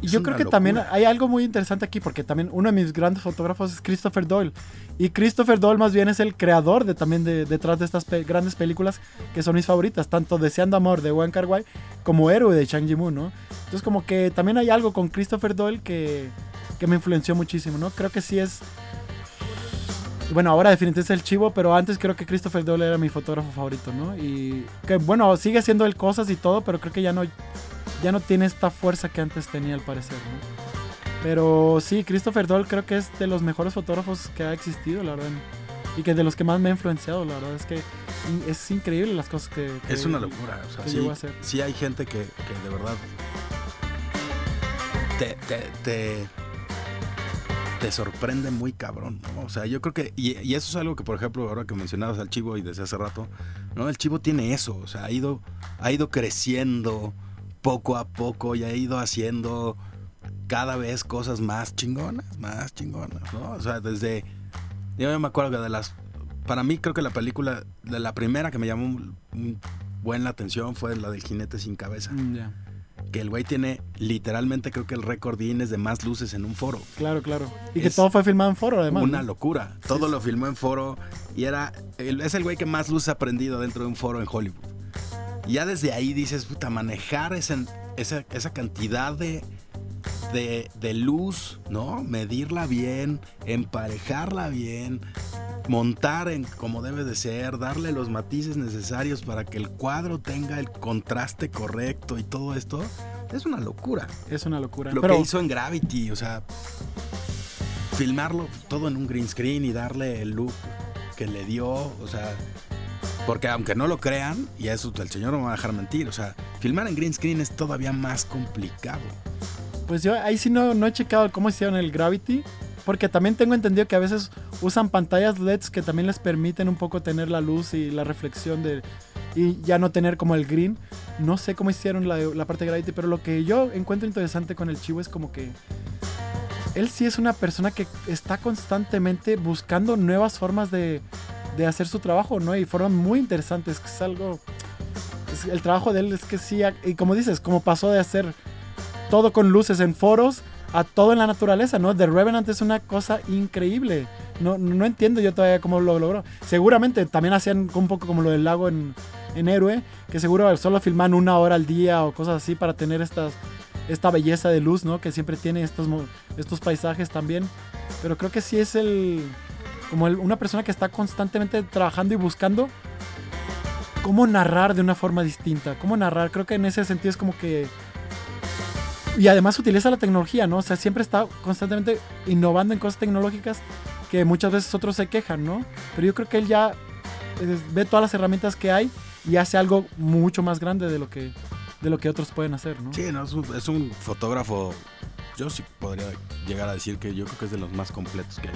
Y yo creo que locura. también hay algo muy interesante aquí, porque también uno de mis grandes fotógrafos es Christopher Doyle. Y Christopher Doyle más bien es el creador de también de, detrás de estas pe- grandes películas que son mis favoritas, tanto Deseando Amor de Wong Kar Wai como Héroe de Chang Yimou, ¿no? Entonces como que también hay algo con Christopher Doyle que, que me influenció muchísimo, ¿no? Creo que sí es... Bueno, ahora definitivamente es el chivo, pero antes creo que Christopher Doyle era mi fotógrafo favorito, ¿no? Y que bueno, sigue haciendo él cosas y todo, pero creo que ya no, ya no tiene esta fuerza que antes tenía al parecer, ¿no? Pero sí, Christopher Doyle creo que es de los mejores fotógrafos que ha existido, la verdad. Y que de los que más me ha influenciado, la verdad. Es que es increíble las cosas que... que- Es una locura. O sea, sí, a sí hay gente que, que de verdad te, te, te, te sorprende muy cabrón. ¿no? O sea, yo creo que. Y, eso es algo que, por ejemplo, ahora que mencionabas al chivo y desde hace rato, ¿no? El chivo tiene eso. O sea, ha ido, ha ido creciendo poco a poco y ha ido haciendo cada vez cosas más chingonas, más chingonas, ¿no? O sea, desde. Yo me acuerdo que de las. Para mí, creo que la película, de la primera que me llamó un- un buen la atención fue la del jinete sin cabeza. Mm, ya. Que el güey tiene literalmente, creo que el récord Guinness de más luces en un foro. Claro, claro. Y que todo fue filmado en foro, además. Una ¿no? locura. Todo lo filmó en foro y era. es el güey que más luz ha aprendido dentro de un foro en Hollywood. Y ya desde ahí dices, puta, manejar esa, esa cantidad de, de, de luz, ¿no? Medirla bien, emparejarla bien, montar en como debe de ser, darle los matices necesarios para que el cuadro tenga el contraste correcto y todo esto. Es una locura. Es una locura. Lo Pero que hizo en Gravity, o sea, filmarlo todo en un green screen y darle el look que le dio, o sea, porque aunque no lo crean, y eso el señor no me va a dejar mentir, o sea, filmar en green screen es todavía más complicado. Pues yo ahí sí no, no he checado cómo hicieron el Gravity. Porque también tengo entendido que a veces usan pantallas LEDs que también les permiten un poco tener la luz y la reflexión de. Y ya no tener como el green. No sé cómo hicieron la, la parte de Gravity, pero lo que yo encuentro interesante con el Chivo es como que. Él sí es una persona que está constantemente buscando nuevas formas de, de hacer su trabajo, ¿no? Y formas muy interesantes, que es algo. el trabajo de él es que sí, y como dices, como pasó de hacer todo con luces en foros a todo en la naturaleza, ¿no? The Revenant es una cosa increíble. No, no entiendo yo todavía cómo lo logró. Seguramente también hacían un poco como lo del lago en, en Héroe, que seguro solo filman una hora al día o cosas así para tener estas, esta belleza de luz, ¿no? Que siempre tiene estos, estos paisajes también. Pero creo que sí es el como el- una persona que está constantemente trabajando y buscando cómo narrar de una forma distinta. Cómo narrar, creo que en ese sentido es como que y además utiliza la tecnología, ¿no? O sea, siempre está constantemente innovando en cosas tecnológicas que muchas veces otros se quejan, ¿no? Pero yo creo que él ya eh, ve todas las herramientas que hay y hace algo mucho más grande de lo que, de lo que otros pueden hacer, ¿no? Sí, no, es un, es un fotógrafo, yo sí podría llegar a decir que yo creo que es de los más completos que hay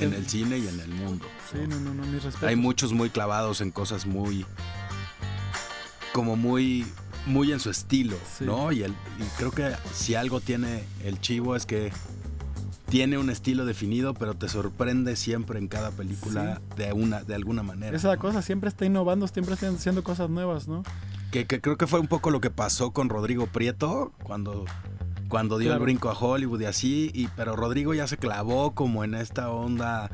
en el cine y en el mundo. Sí, no, no, no, mis respetos. Hay muchos muy clavados en cosas muy. como muy. Muy en su estilo, Sí. ¿no? Y, el, y creo que si algo tiene el chivo es que tiene un estilo definido, pero te sorprende siempre en cada película de una, de alguna manera. Esa cosa siempre está innovando, siempre está haciendo cosas nuevas, ¿no? Que, que creo que fue un poco lo que pasó con Rodrigo Prieto cuando, cuando dio Claro. el brinco a Hollywood y así, y, pero Rodrigo ya se clavó como en esta onda.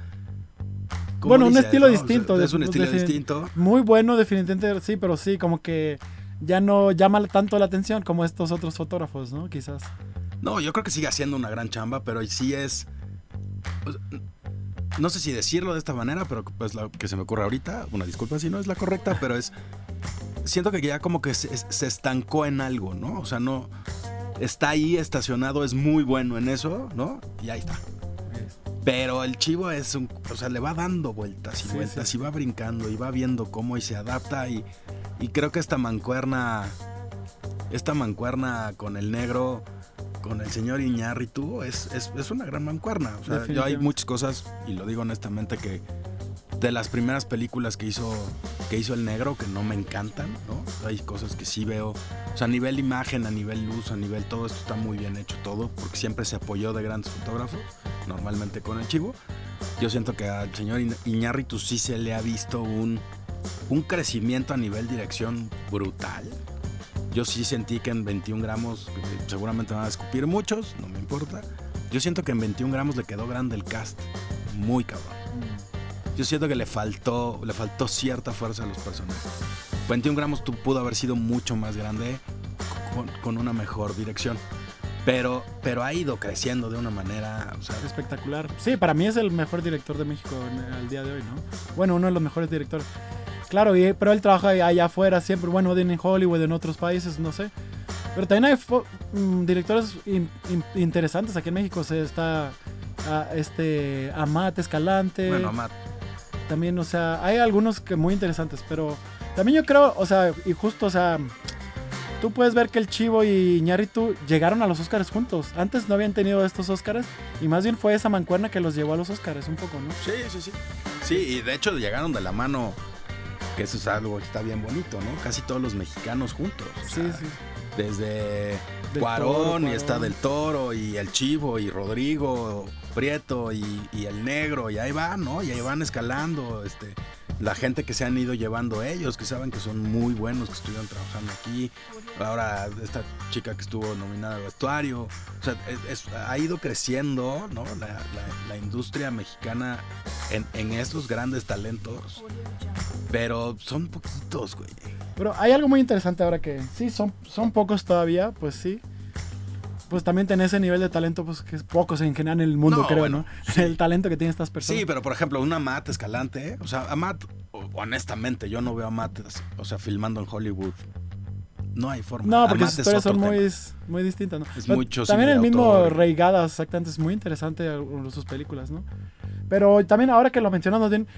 ¿cómo Bueno, un estilo no? distinto, Es un estilo distinto. Muy bueno, definitivamente, sí, pero sí, como que ya no llama tanto la atención como estos otros fotógrafos, ¿no? Quizás. No, yo creo que sigue haciendo una gran chamba, pero sí es. pues, No sé si decirlo de esta manera, pero pues lo que se me ocurre ahorita, una disculpa si no es la correcta, pero es. Siento que ya como que se, se estancó en algo, ¿no? O sea, no. Está ahí estacionado, es muy bueno en eso, ¿no? Y ahí está. Pero el chivo es un. O sea, le va dando vueltas y vueltas y va brincando y va viendo cómo y se adapta. Y, y creo que esta mancuerna. Esta mancuerna con el negro, con el señor Iñárritu, es, es, es una gran mancuerna. O sea, yo hay muchas cosas, y lo digo honestamente, que de las primeras películas que hizo, que hizo el negro que no me encantan, ¿no? Hay cosas que sí veo. O sea, a nivel imagen, a nivel luz, a nivel todo esto está muy bien hecho todo, porque siempre se apoyó de grandes fotógrafos, normalmente con el chivo. Yo siento que al señor Iñárritu sí se le ha visto un, un crecimiento a nivel dirección brutal. Yo sí sentí que en 21 gramos, seguramente van a escupir muchos, no me importa. Yo siento que en 21 gramos le quedó grande el cast, muy cabrón. Yo siento que le faltó, le faltó cierta fuerza a los personajes. 21 gramos pudo haber sido mucho más grande con, una mejor dirección. Pero, pero ha ido creciendo de una manera espectacular. Sí, para mí es el mejor director de México al día de hoy, ¿no? Bueno, uno de los mejores directores. Claro, pero él trabaja allá afuera siempre, bueno, en Hollywood, en otros países, no sé. Pero también hay mm, directores interesantes aquí en México. se está ah, este Amat Escalante. Bueno, Amat también, o sea, hay algunos que muy interesantes, pero también yo creo, o sea, y justo, o sea, tú puedes ver que el Chivo y Iñárritu llegaron a los Oscars juntos. Antes no habían tenido estos Oscars y más bien fue esa mancuerna que los llevó a los Oscars un poco, ¿no? Sí, sí, sí. Sí, y de hecho llegaron de la mano, que eso es algo que está bien bonito, ¿no? Casi todos los mexicanos juntos. sí, sí. Desde Cuarón y está Del Toro y el Chivo y Rodrigo Prieto y, el negro, y ahí van, ¿no? Y ahí van escalando, este, la gente que se han ido llevando ellos, que saben que son muy buenos, que estuvieron trabajando aquí. Ahora esta chica que estuvo nominada al vestuario. O sea, ha ido creciendo, ¿no? La, industria mexicana en, en, estos grandes talentos. Pero son poquitos, güey. Pero hay algo muy interesante ahora que sí, son, son pocos todavía, pues sí pues también tenés ese nivel de talento, pues que es poco se ingenian en el mundo, creo, ¿no? El talento que tienen estas personas. Sí, pero por ejemplo, una Matt Escalante, o sea, a Matt, honestamente, yo no veo a Matt, o sea, filmando en Hollywood. No hay forma. No, porque sus historias son muy, muy distintas, ¿no? Es mucho También el mismo Rey Gadas, exactamente, es muy interesante sus películas, ¿no? Pero también ahora que lo mencionamos bien,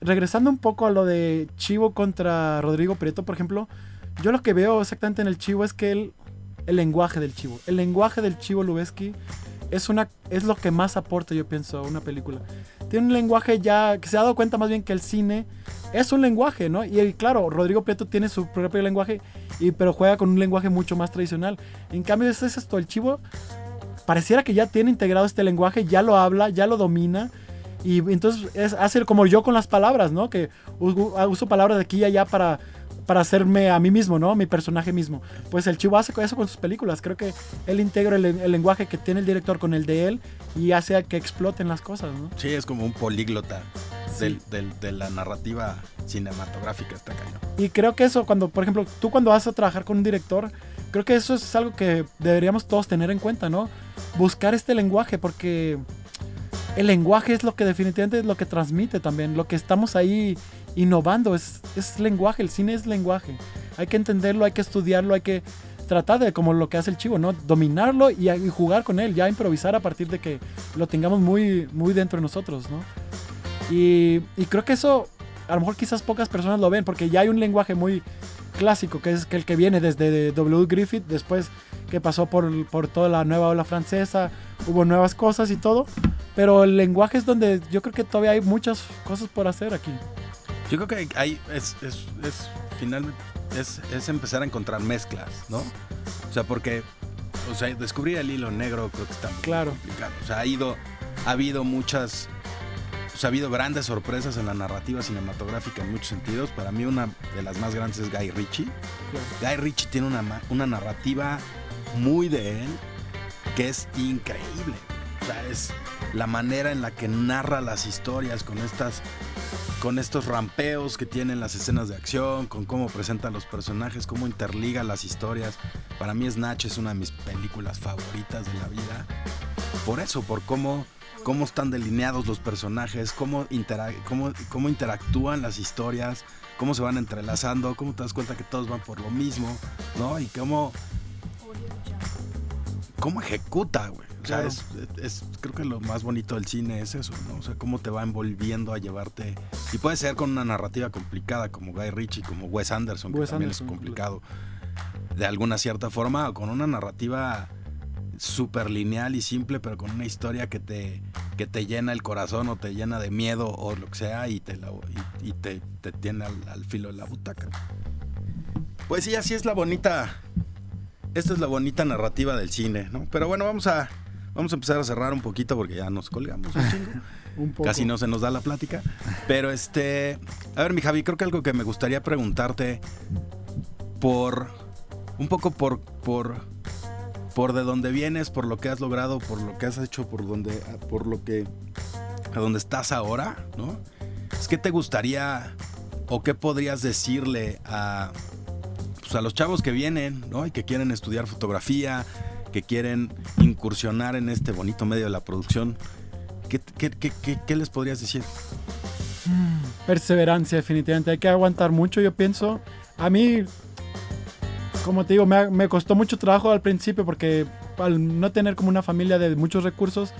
regresando un poco a lo de Chivo contra Rodrigo Prieto, por ejemplo, yo lo que veo exactamente en el Chivo es que él el lenguaje del chivo. El lenguaje del chivo Lubeski es, es lo que más aporta, yo pienso, a una película. Tiene un lenguaje ya que se ha dado cuenta más bien que el cine es un lenguaje, ¿no? Y claro, Rodrigo Prieto tiene su propio lenguaje, y, pero juega con un lenguaje mucho más tradicional. En cambio, es esto, el chivo pareciera que ya tiene integrado este lenguaje, ya lo habla, ya lo domina. Y entonces es hacer como yo con las palabras, ¿no? Que uso palabras de aquí y allá para para hacerme a mí mismo, ¿no? Mi personaje mismo. Pues el Chivo hace eso con sus películas. Creo que él integra el, lenguaje que tiene el director con el de él y hace que exploten las cosas, ¿no? Sí, es como un políglota de la narrativa cinematográfica esta cañón. Y creo que eso, cuando, por ejemplo, tú cuando vas a trabajar con un director, creo que eso es algo que deberíamos todos tener en cuenta, ¿no? Buscar este lenguaje, porque el lenguaje es lo que definitivamente es lo que transmite también, lo que estamos ahí innovando, es, es lenguaje, el cine es lenguaje. Hay que entenderlo, hay que estudiarlo, hay que tratar de, como lo que hace el chivo, ¿no? Dominarlo y, jugar con él, ya improvisar a partir de que lo tengamos muy, muy dentro de nosotros, ¿no? Y, creo que eso, a lo mejor quizás pocas personas lo ven, porque ya hay un lenguaje muy clásico, que es el que viene desde W. Griffith, después que pasó por, por toda la nueva ola francesa, hubo nuevas cosas y todo, pero el lenguaje es donde yo creo que todavía hay muchas cosas por hacer aquí. Yo creo que hay, es, es, es finalmente, es, es, empezar a encontrar mezclas, ¿no? O sea, porque, o sea, descubrir el hilo negro creo que está muy claro. complicado. O sea, ha ido, ha habido muchas, o sea, ha habido grandes sorpresas en la narrativa cinematográfica en muchos sentidos. Para mí una de las más grandes es Guy Ritchie. Guy Ritchie tiene una, una narrativa muy de él que es increíble. Es la manera en la que narra las historias con estas con estos rampeos que tienen las escenas de acción, con cómo presenta los personajes, cómo interliga las historias. Para mí Snatch es una de mis películas favoritas de la vida. Por eso, por cómo, cómo están delineados los personajes, cómo, cómo, cómo interactúan las historias, cómo se van entrelazando, cómo te das cuenta que todos van por lo mismo, ¿no? Y cómo... ¿Cómo ejecuta, güey? O sea, es, es, creo que lo más bonito del cine es eso, ¿no? O sea, cómo te va envolviendo a llevarte. Y puede ser con una narrativa complicada, como Guy Ritchie, como Wes Anderson, que también es complicado. De alguna cierta forma, o con una narrativa súper lineal y simple, pero con una historia que te, que te llena el corazón o te llena de miedo o lo que sea y te, y, te, te, tiene al, filo de la butaca. Pues sí, así es la bonita. Esta es la bonita narrativa del cine, ¿no? Pero bueno, vamos a, vamos a empezar a cerrar un poquito porque ya nos colgamos un chingo. un poco. Casi no se nos da la plática. Pero este. A ver, mi Javi, creo que algo que me gustaría preguntarte por. Un poco por. por por de dónde vienes, por lo que has logrado, por lo que has hecho, por donde, por lo que, a donde estás ahora, ¿no? Es que te gustaría o qué podrías decirle a, pues a los chavos que vienen, ¿no? Y que quieren estudiar fotografía, que quieren incursionar en este bonito medio de la producción. ¿Qué, qué les podrías decir? Perseverancia, definitivamente. Hay que aguantar mucho, yo pienso. A mí como te digo, me, costó mucho trabajo al principio porque al no tener como una familia de muchos recursos,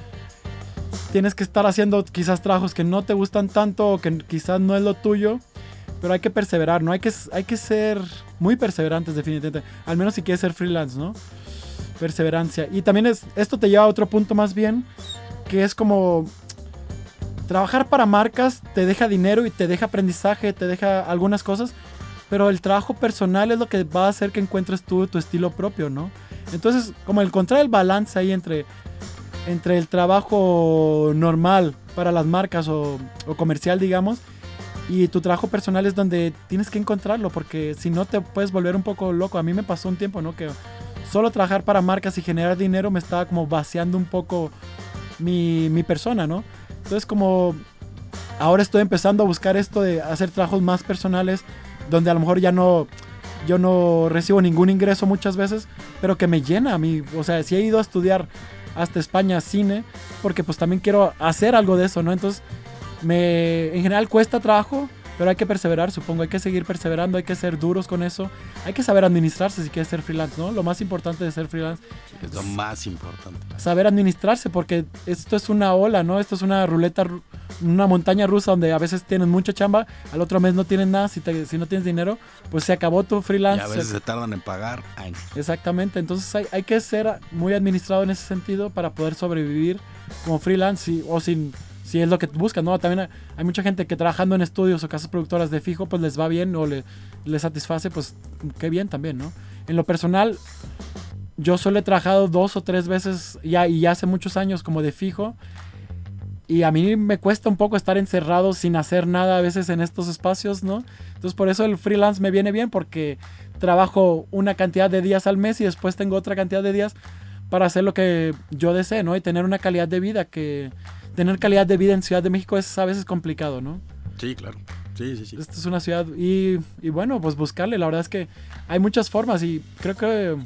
tienes que estar haciendo quizás trabajos que no te gustan tanto o que quizás no es lo tuyo, pero hay que perseverar, ¿no? Hay que, hay que ser muy perseverantes definitivamente, al menos si quieres ser freelance, ¿no? Perseverancia. Y también es, esto te lleva a otro punto más bien, que es como trabajar para marcas te deja dinero y te deja aprendizaje, te deja algunas cosas, pero el trabajo personal es lo que va a hacer que encuentres tú tu estilo propio, ¿no? Entonces, como encontrar el balance ahí entre, entre el trabajo normal para las marcas o, comercial, digamos, y tu trabajo personal es donde tienes que encontrarlo, porque si no te puedes volver un poco loco. A mí me pasó un tiempo, ¿no? Que solo trabajar para marcas y generar dinero me estaba como vaciando un poco mi, mi persona, ¿no? Entonces como ahora estoy empezando a buscar esto de hacer trabajos más personales, donde a lo mejor ya no, yo no recibo ningún ingreso muchas veces, pero que me llena a mí. O sea, si he ido a estudiar hasta España cine, porque pues también quiero hacer algo de eso, ¿no? Entonces, me, en general cuesta trabajo, pero hay que perseverar, supongo, hay que seguir perseverando, hay que ser duros con eso, hay que saber administrarse si quieres ser freelance, ¿no? Lo más importante de ser freelance es lo más importante. Saber administrarse, porque esto es una ola, ¿no? Esto es una ruleta, una montaña rusa donde a veces tienes mucha chamba, al otro mes no tienes nada, si, si no tienes dinero, pues se acabó tu freelance. Y a veces se tardan en pagar Exactamente, entonces hay, hay, que ser muy administrado en ese sentido para poder sobrevivir como freelance o sin si es lo que buscan, ¿no? También hay mucha gente que trabajando en estudios o casas productoras de fijo, pues les va bien o le, les satisface, pues qué bien también, ¿no? En lo personal, yo solo he trabajado dos o tres veces ya y ya hace muchos años como de fijo. Y a mí me cuesta un poco estar encerrado sin hacer nada a veces en estos espacios, ¿no? Entonces por eso el freelance me viene bien porque trabajo una cantidad de días al mes y después tengo otra cantidad de días para hacer lo que yo desee, ¿no? Y tener una calidad de vida que, tener calidad de vida en Ciudad de México es a veces complicado, ¿no? Sí, claro. Sí, sí, sí. Esta es una ciudad y, y, bueno, pues buscarle. La verdad es que hay muchas formas y creo que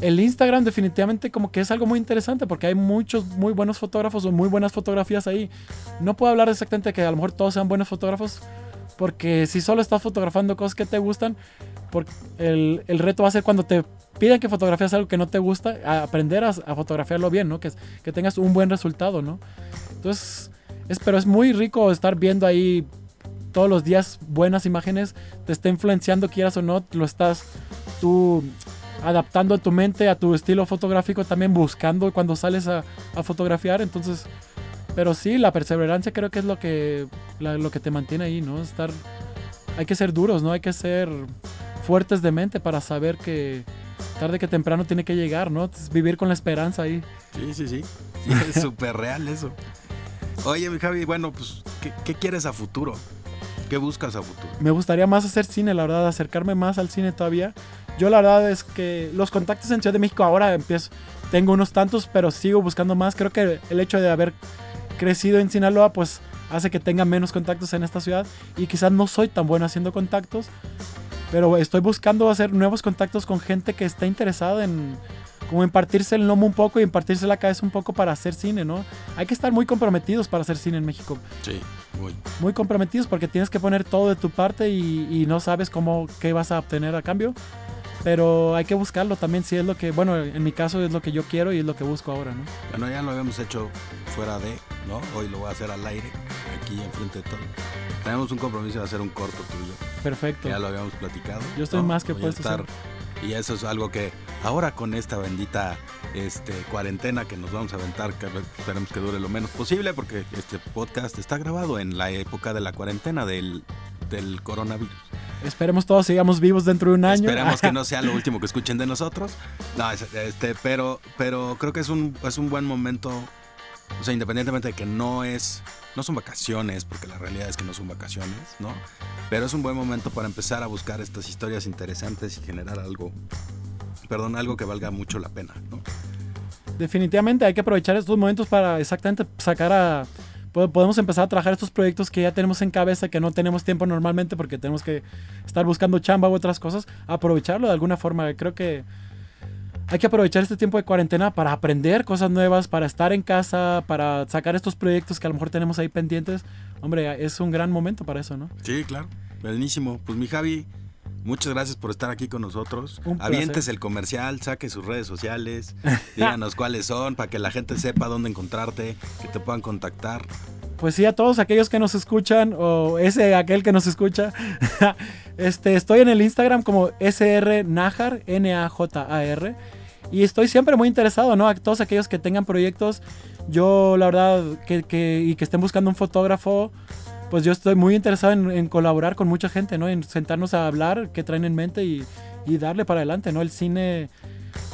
el Instagram definitivamente como que es algo muy interesante porque hay muchos muy buenos fotógrafos o muy buenas fotografías ahí. No puedo hablar exactamente que a lo mejor todos sean buenos fotógrafos porque si solo estás fotografando cosas que te gustan, el, el reto va a ser cuando te piden que fotografías algo que no te gusta, aprender a, fotografiarlo bien, ¿no? Que, que tengas un buen resultado, ¿no? Entonces, es, pero es muy rico estar viendo ahí todos los días buenas imágenes, te está influenciando, quieras o no, lo estás tú adaptando a tu mente, a tu estilo fotográfico, también buscando cuando sales a, a fotografiar, entonces, pero sí, la perseverancia creo que es lo que, lo que te mantiene ahí, ¿no? Estar, hay que ser duros, ¿no? Hay que ser fuertes de mente para saber que, tarde que temprano tiene que llegar, ¿no? vivir con la esperanza ahí. Sí, sí, sí. es súper real eso. Oye, mi Javi, bueno, pues, ¿qué, quieres a futuro? ¿Qué buscas a futuro? Me gustaría más hacer cine, la verdad, acercarme más al cine todavía. Yo la verdad es que los contactos en Ciudad de México ahora empiezo, tengo unos tantos, pero sigo buscando más. Creo que el hecho de haber crecido en Sinaloa, pues hace que tenga menos contactos en esta ciudad y quizás no soy tan bueno haciendo contactos, pero estoy buscando hacer nuevos contactos con gente que está interesada en como impartirse el lomo un poco y impartirse la cabeza un poco para hacer cine, ¿no? Hay que estar muy comprometidos para hacer cine en México. Sí, muy. Muy comprometidos porque tienes que poner todo de tu parte y, no sabes cómo, qué vas a obtener a cambio. Pero hay que buscarlo también, si es lo que, bueno, en mi caso es lo que yo quiero y es lo que busco ahora, ¿no? Bueno, ya lo habíamos hecho fuera de, ¿no? Hoy lo voy a hacer al aire, aquí enfrente de todo. Tenemos un compromiso de hacer un corto tuyo. Perfecto. Ya lo habíamos platicado. Yo estoy más que puesto. Estar, y eso es algo que ahora con esta bendita este, cuarentena que nos vamos a aventar, que esperemos que dure lo menos posible, porque este podcast está grabado en la época de la cuarentena del, del coronavirus. Esperemos todos sigamos vivos dentro de un año. Esperemos que no sea lo último que escuchen de nosotros. No, este, pero, pero creo que es un, es un buen momento. O sea, independientemente de que no es. No son vacaciones, porque la realidad es que no son vacaciones, ¿no? Pero es un buen momento para empezar a buscar estas historias interesantes y generar algo. Perdón, algo que valga mucho la pena, ¿no? Definitivamente hay que aprovechar estos momentos para exactamente sacar a podemos empezar a trabajar estos proyectos que ya tenemos en cabeza, que no tenemos tiempo normalmente porque tenemos que estar buscando chamba u otras cosas, aprovecharlo de alguna forma. Creo que hay que aprovechar este tiempo de cuarentena para aprender cosas nuevas, para estar en casa, para sacar estos proyectos que a lo mejor tenemos ahí pendientes. Hombre, es un gran momento para eso, ¿no? Sí, claro. Buenísimo. Pues mi Javi, Muchas gracias por estar aquí con nosotros. Avientes el comercial, saque sus redes sociales, díganos cuáles son para que la gente sepa dónde encontrarte, que te puedan contactar. Pues sí, a todos aquellos que nos escuchan o ese aquel que nos escucha, este, estoy en el Instagram como SR Najar, N-A-J-A-R. Y estoy siempre muy interesado, ¿no? A todos aquellos que tengan proyectos, yo la verdad, que, que, y que estén buscando un fotógrafo, pues yo estoy muy interesado en, colaborar con mucha gente, ¿no? En sentarnos a hablar, qué traen en mente y, darle para adelante, ¿no? El cine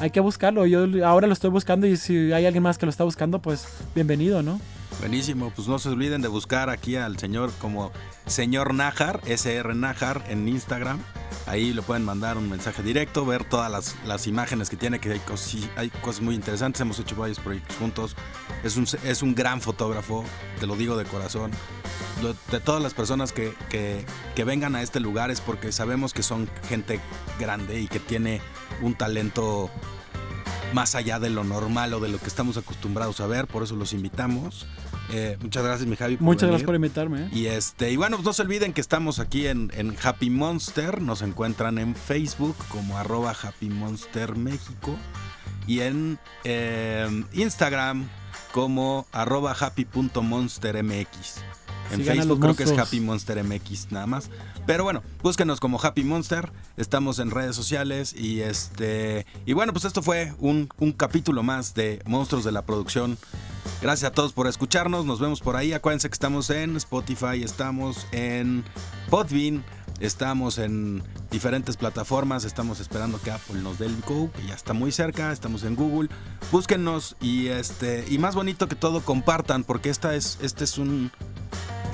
hay que buscarlo. Yo ahora lo estoy buscando y si hay alguien más que lo está buscando, pues bienvenido, ¿no? Buenísimo, pues no se olviden de buscar aquí al señor como señor Najar, SR Najar en Instagram. Ahí le pueden mandar un mensaje directo, ver todas las, las imágenes que tiene, que hay, hay, cosas muy interesantes. Hemos hecho varios proyectos juntos. Es un, es un gran fotógrafo, te lo digo de corazón de todas las personas que, que, vengan a este lugar es porque sabemos que son gente grande y que tiene un talento más allá de lo normal o de lo que estamos acostumbrados a ver, por eso los invitamos. Eh, muchas gracias, mi Javi. muchas gracias por invitarme. ¿eh? Y este, y bueno, pues no se olviden que estamos aquí en, Happy Monster. Nos encuentran en Facebook como arroba Happy Monster México. Y en eh, Instagram como arroba happy.monstermx. En Facebook creo que es Happy Monster MX nada más. Pero bueno, búsquenos como Happy Monster. Estamos en redes sociales y este y bueno, pues esto fue un, un capítulo más de Monstruos de la Producción. Gracias a todos por escucharnos. Nos vemos por ahí. Acuérdense que estamos en Spotify, estamos en Podbean, estamos en diferentes plataformas. Estamos esperando que Apple nos dé el Go, que ya está muy cerca. Estamos en Google. Búsquennos y este y más bonito que todo compartan porque esta es este es un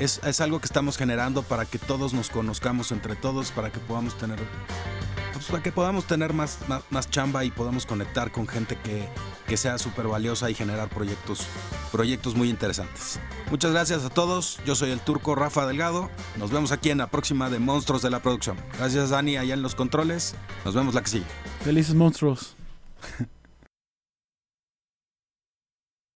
es, algo que estamos generando para que todos nos conozcamos entre todos, para que podamos tener pues, para que podamos tener más, más, chamba y podamos conectar con gente que, que sea súper valiosa y generar proyectos, proyectos muy interesantes. Muchas gracias a todos. Yo soy el turco Rafa Delgado. Nos vemos aquí en la próxima de Monstruos de la Producción. Gracias Dani allá en los controles. Nos vemos la que sigue. Felices monstruos.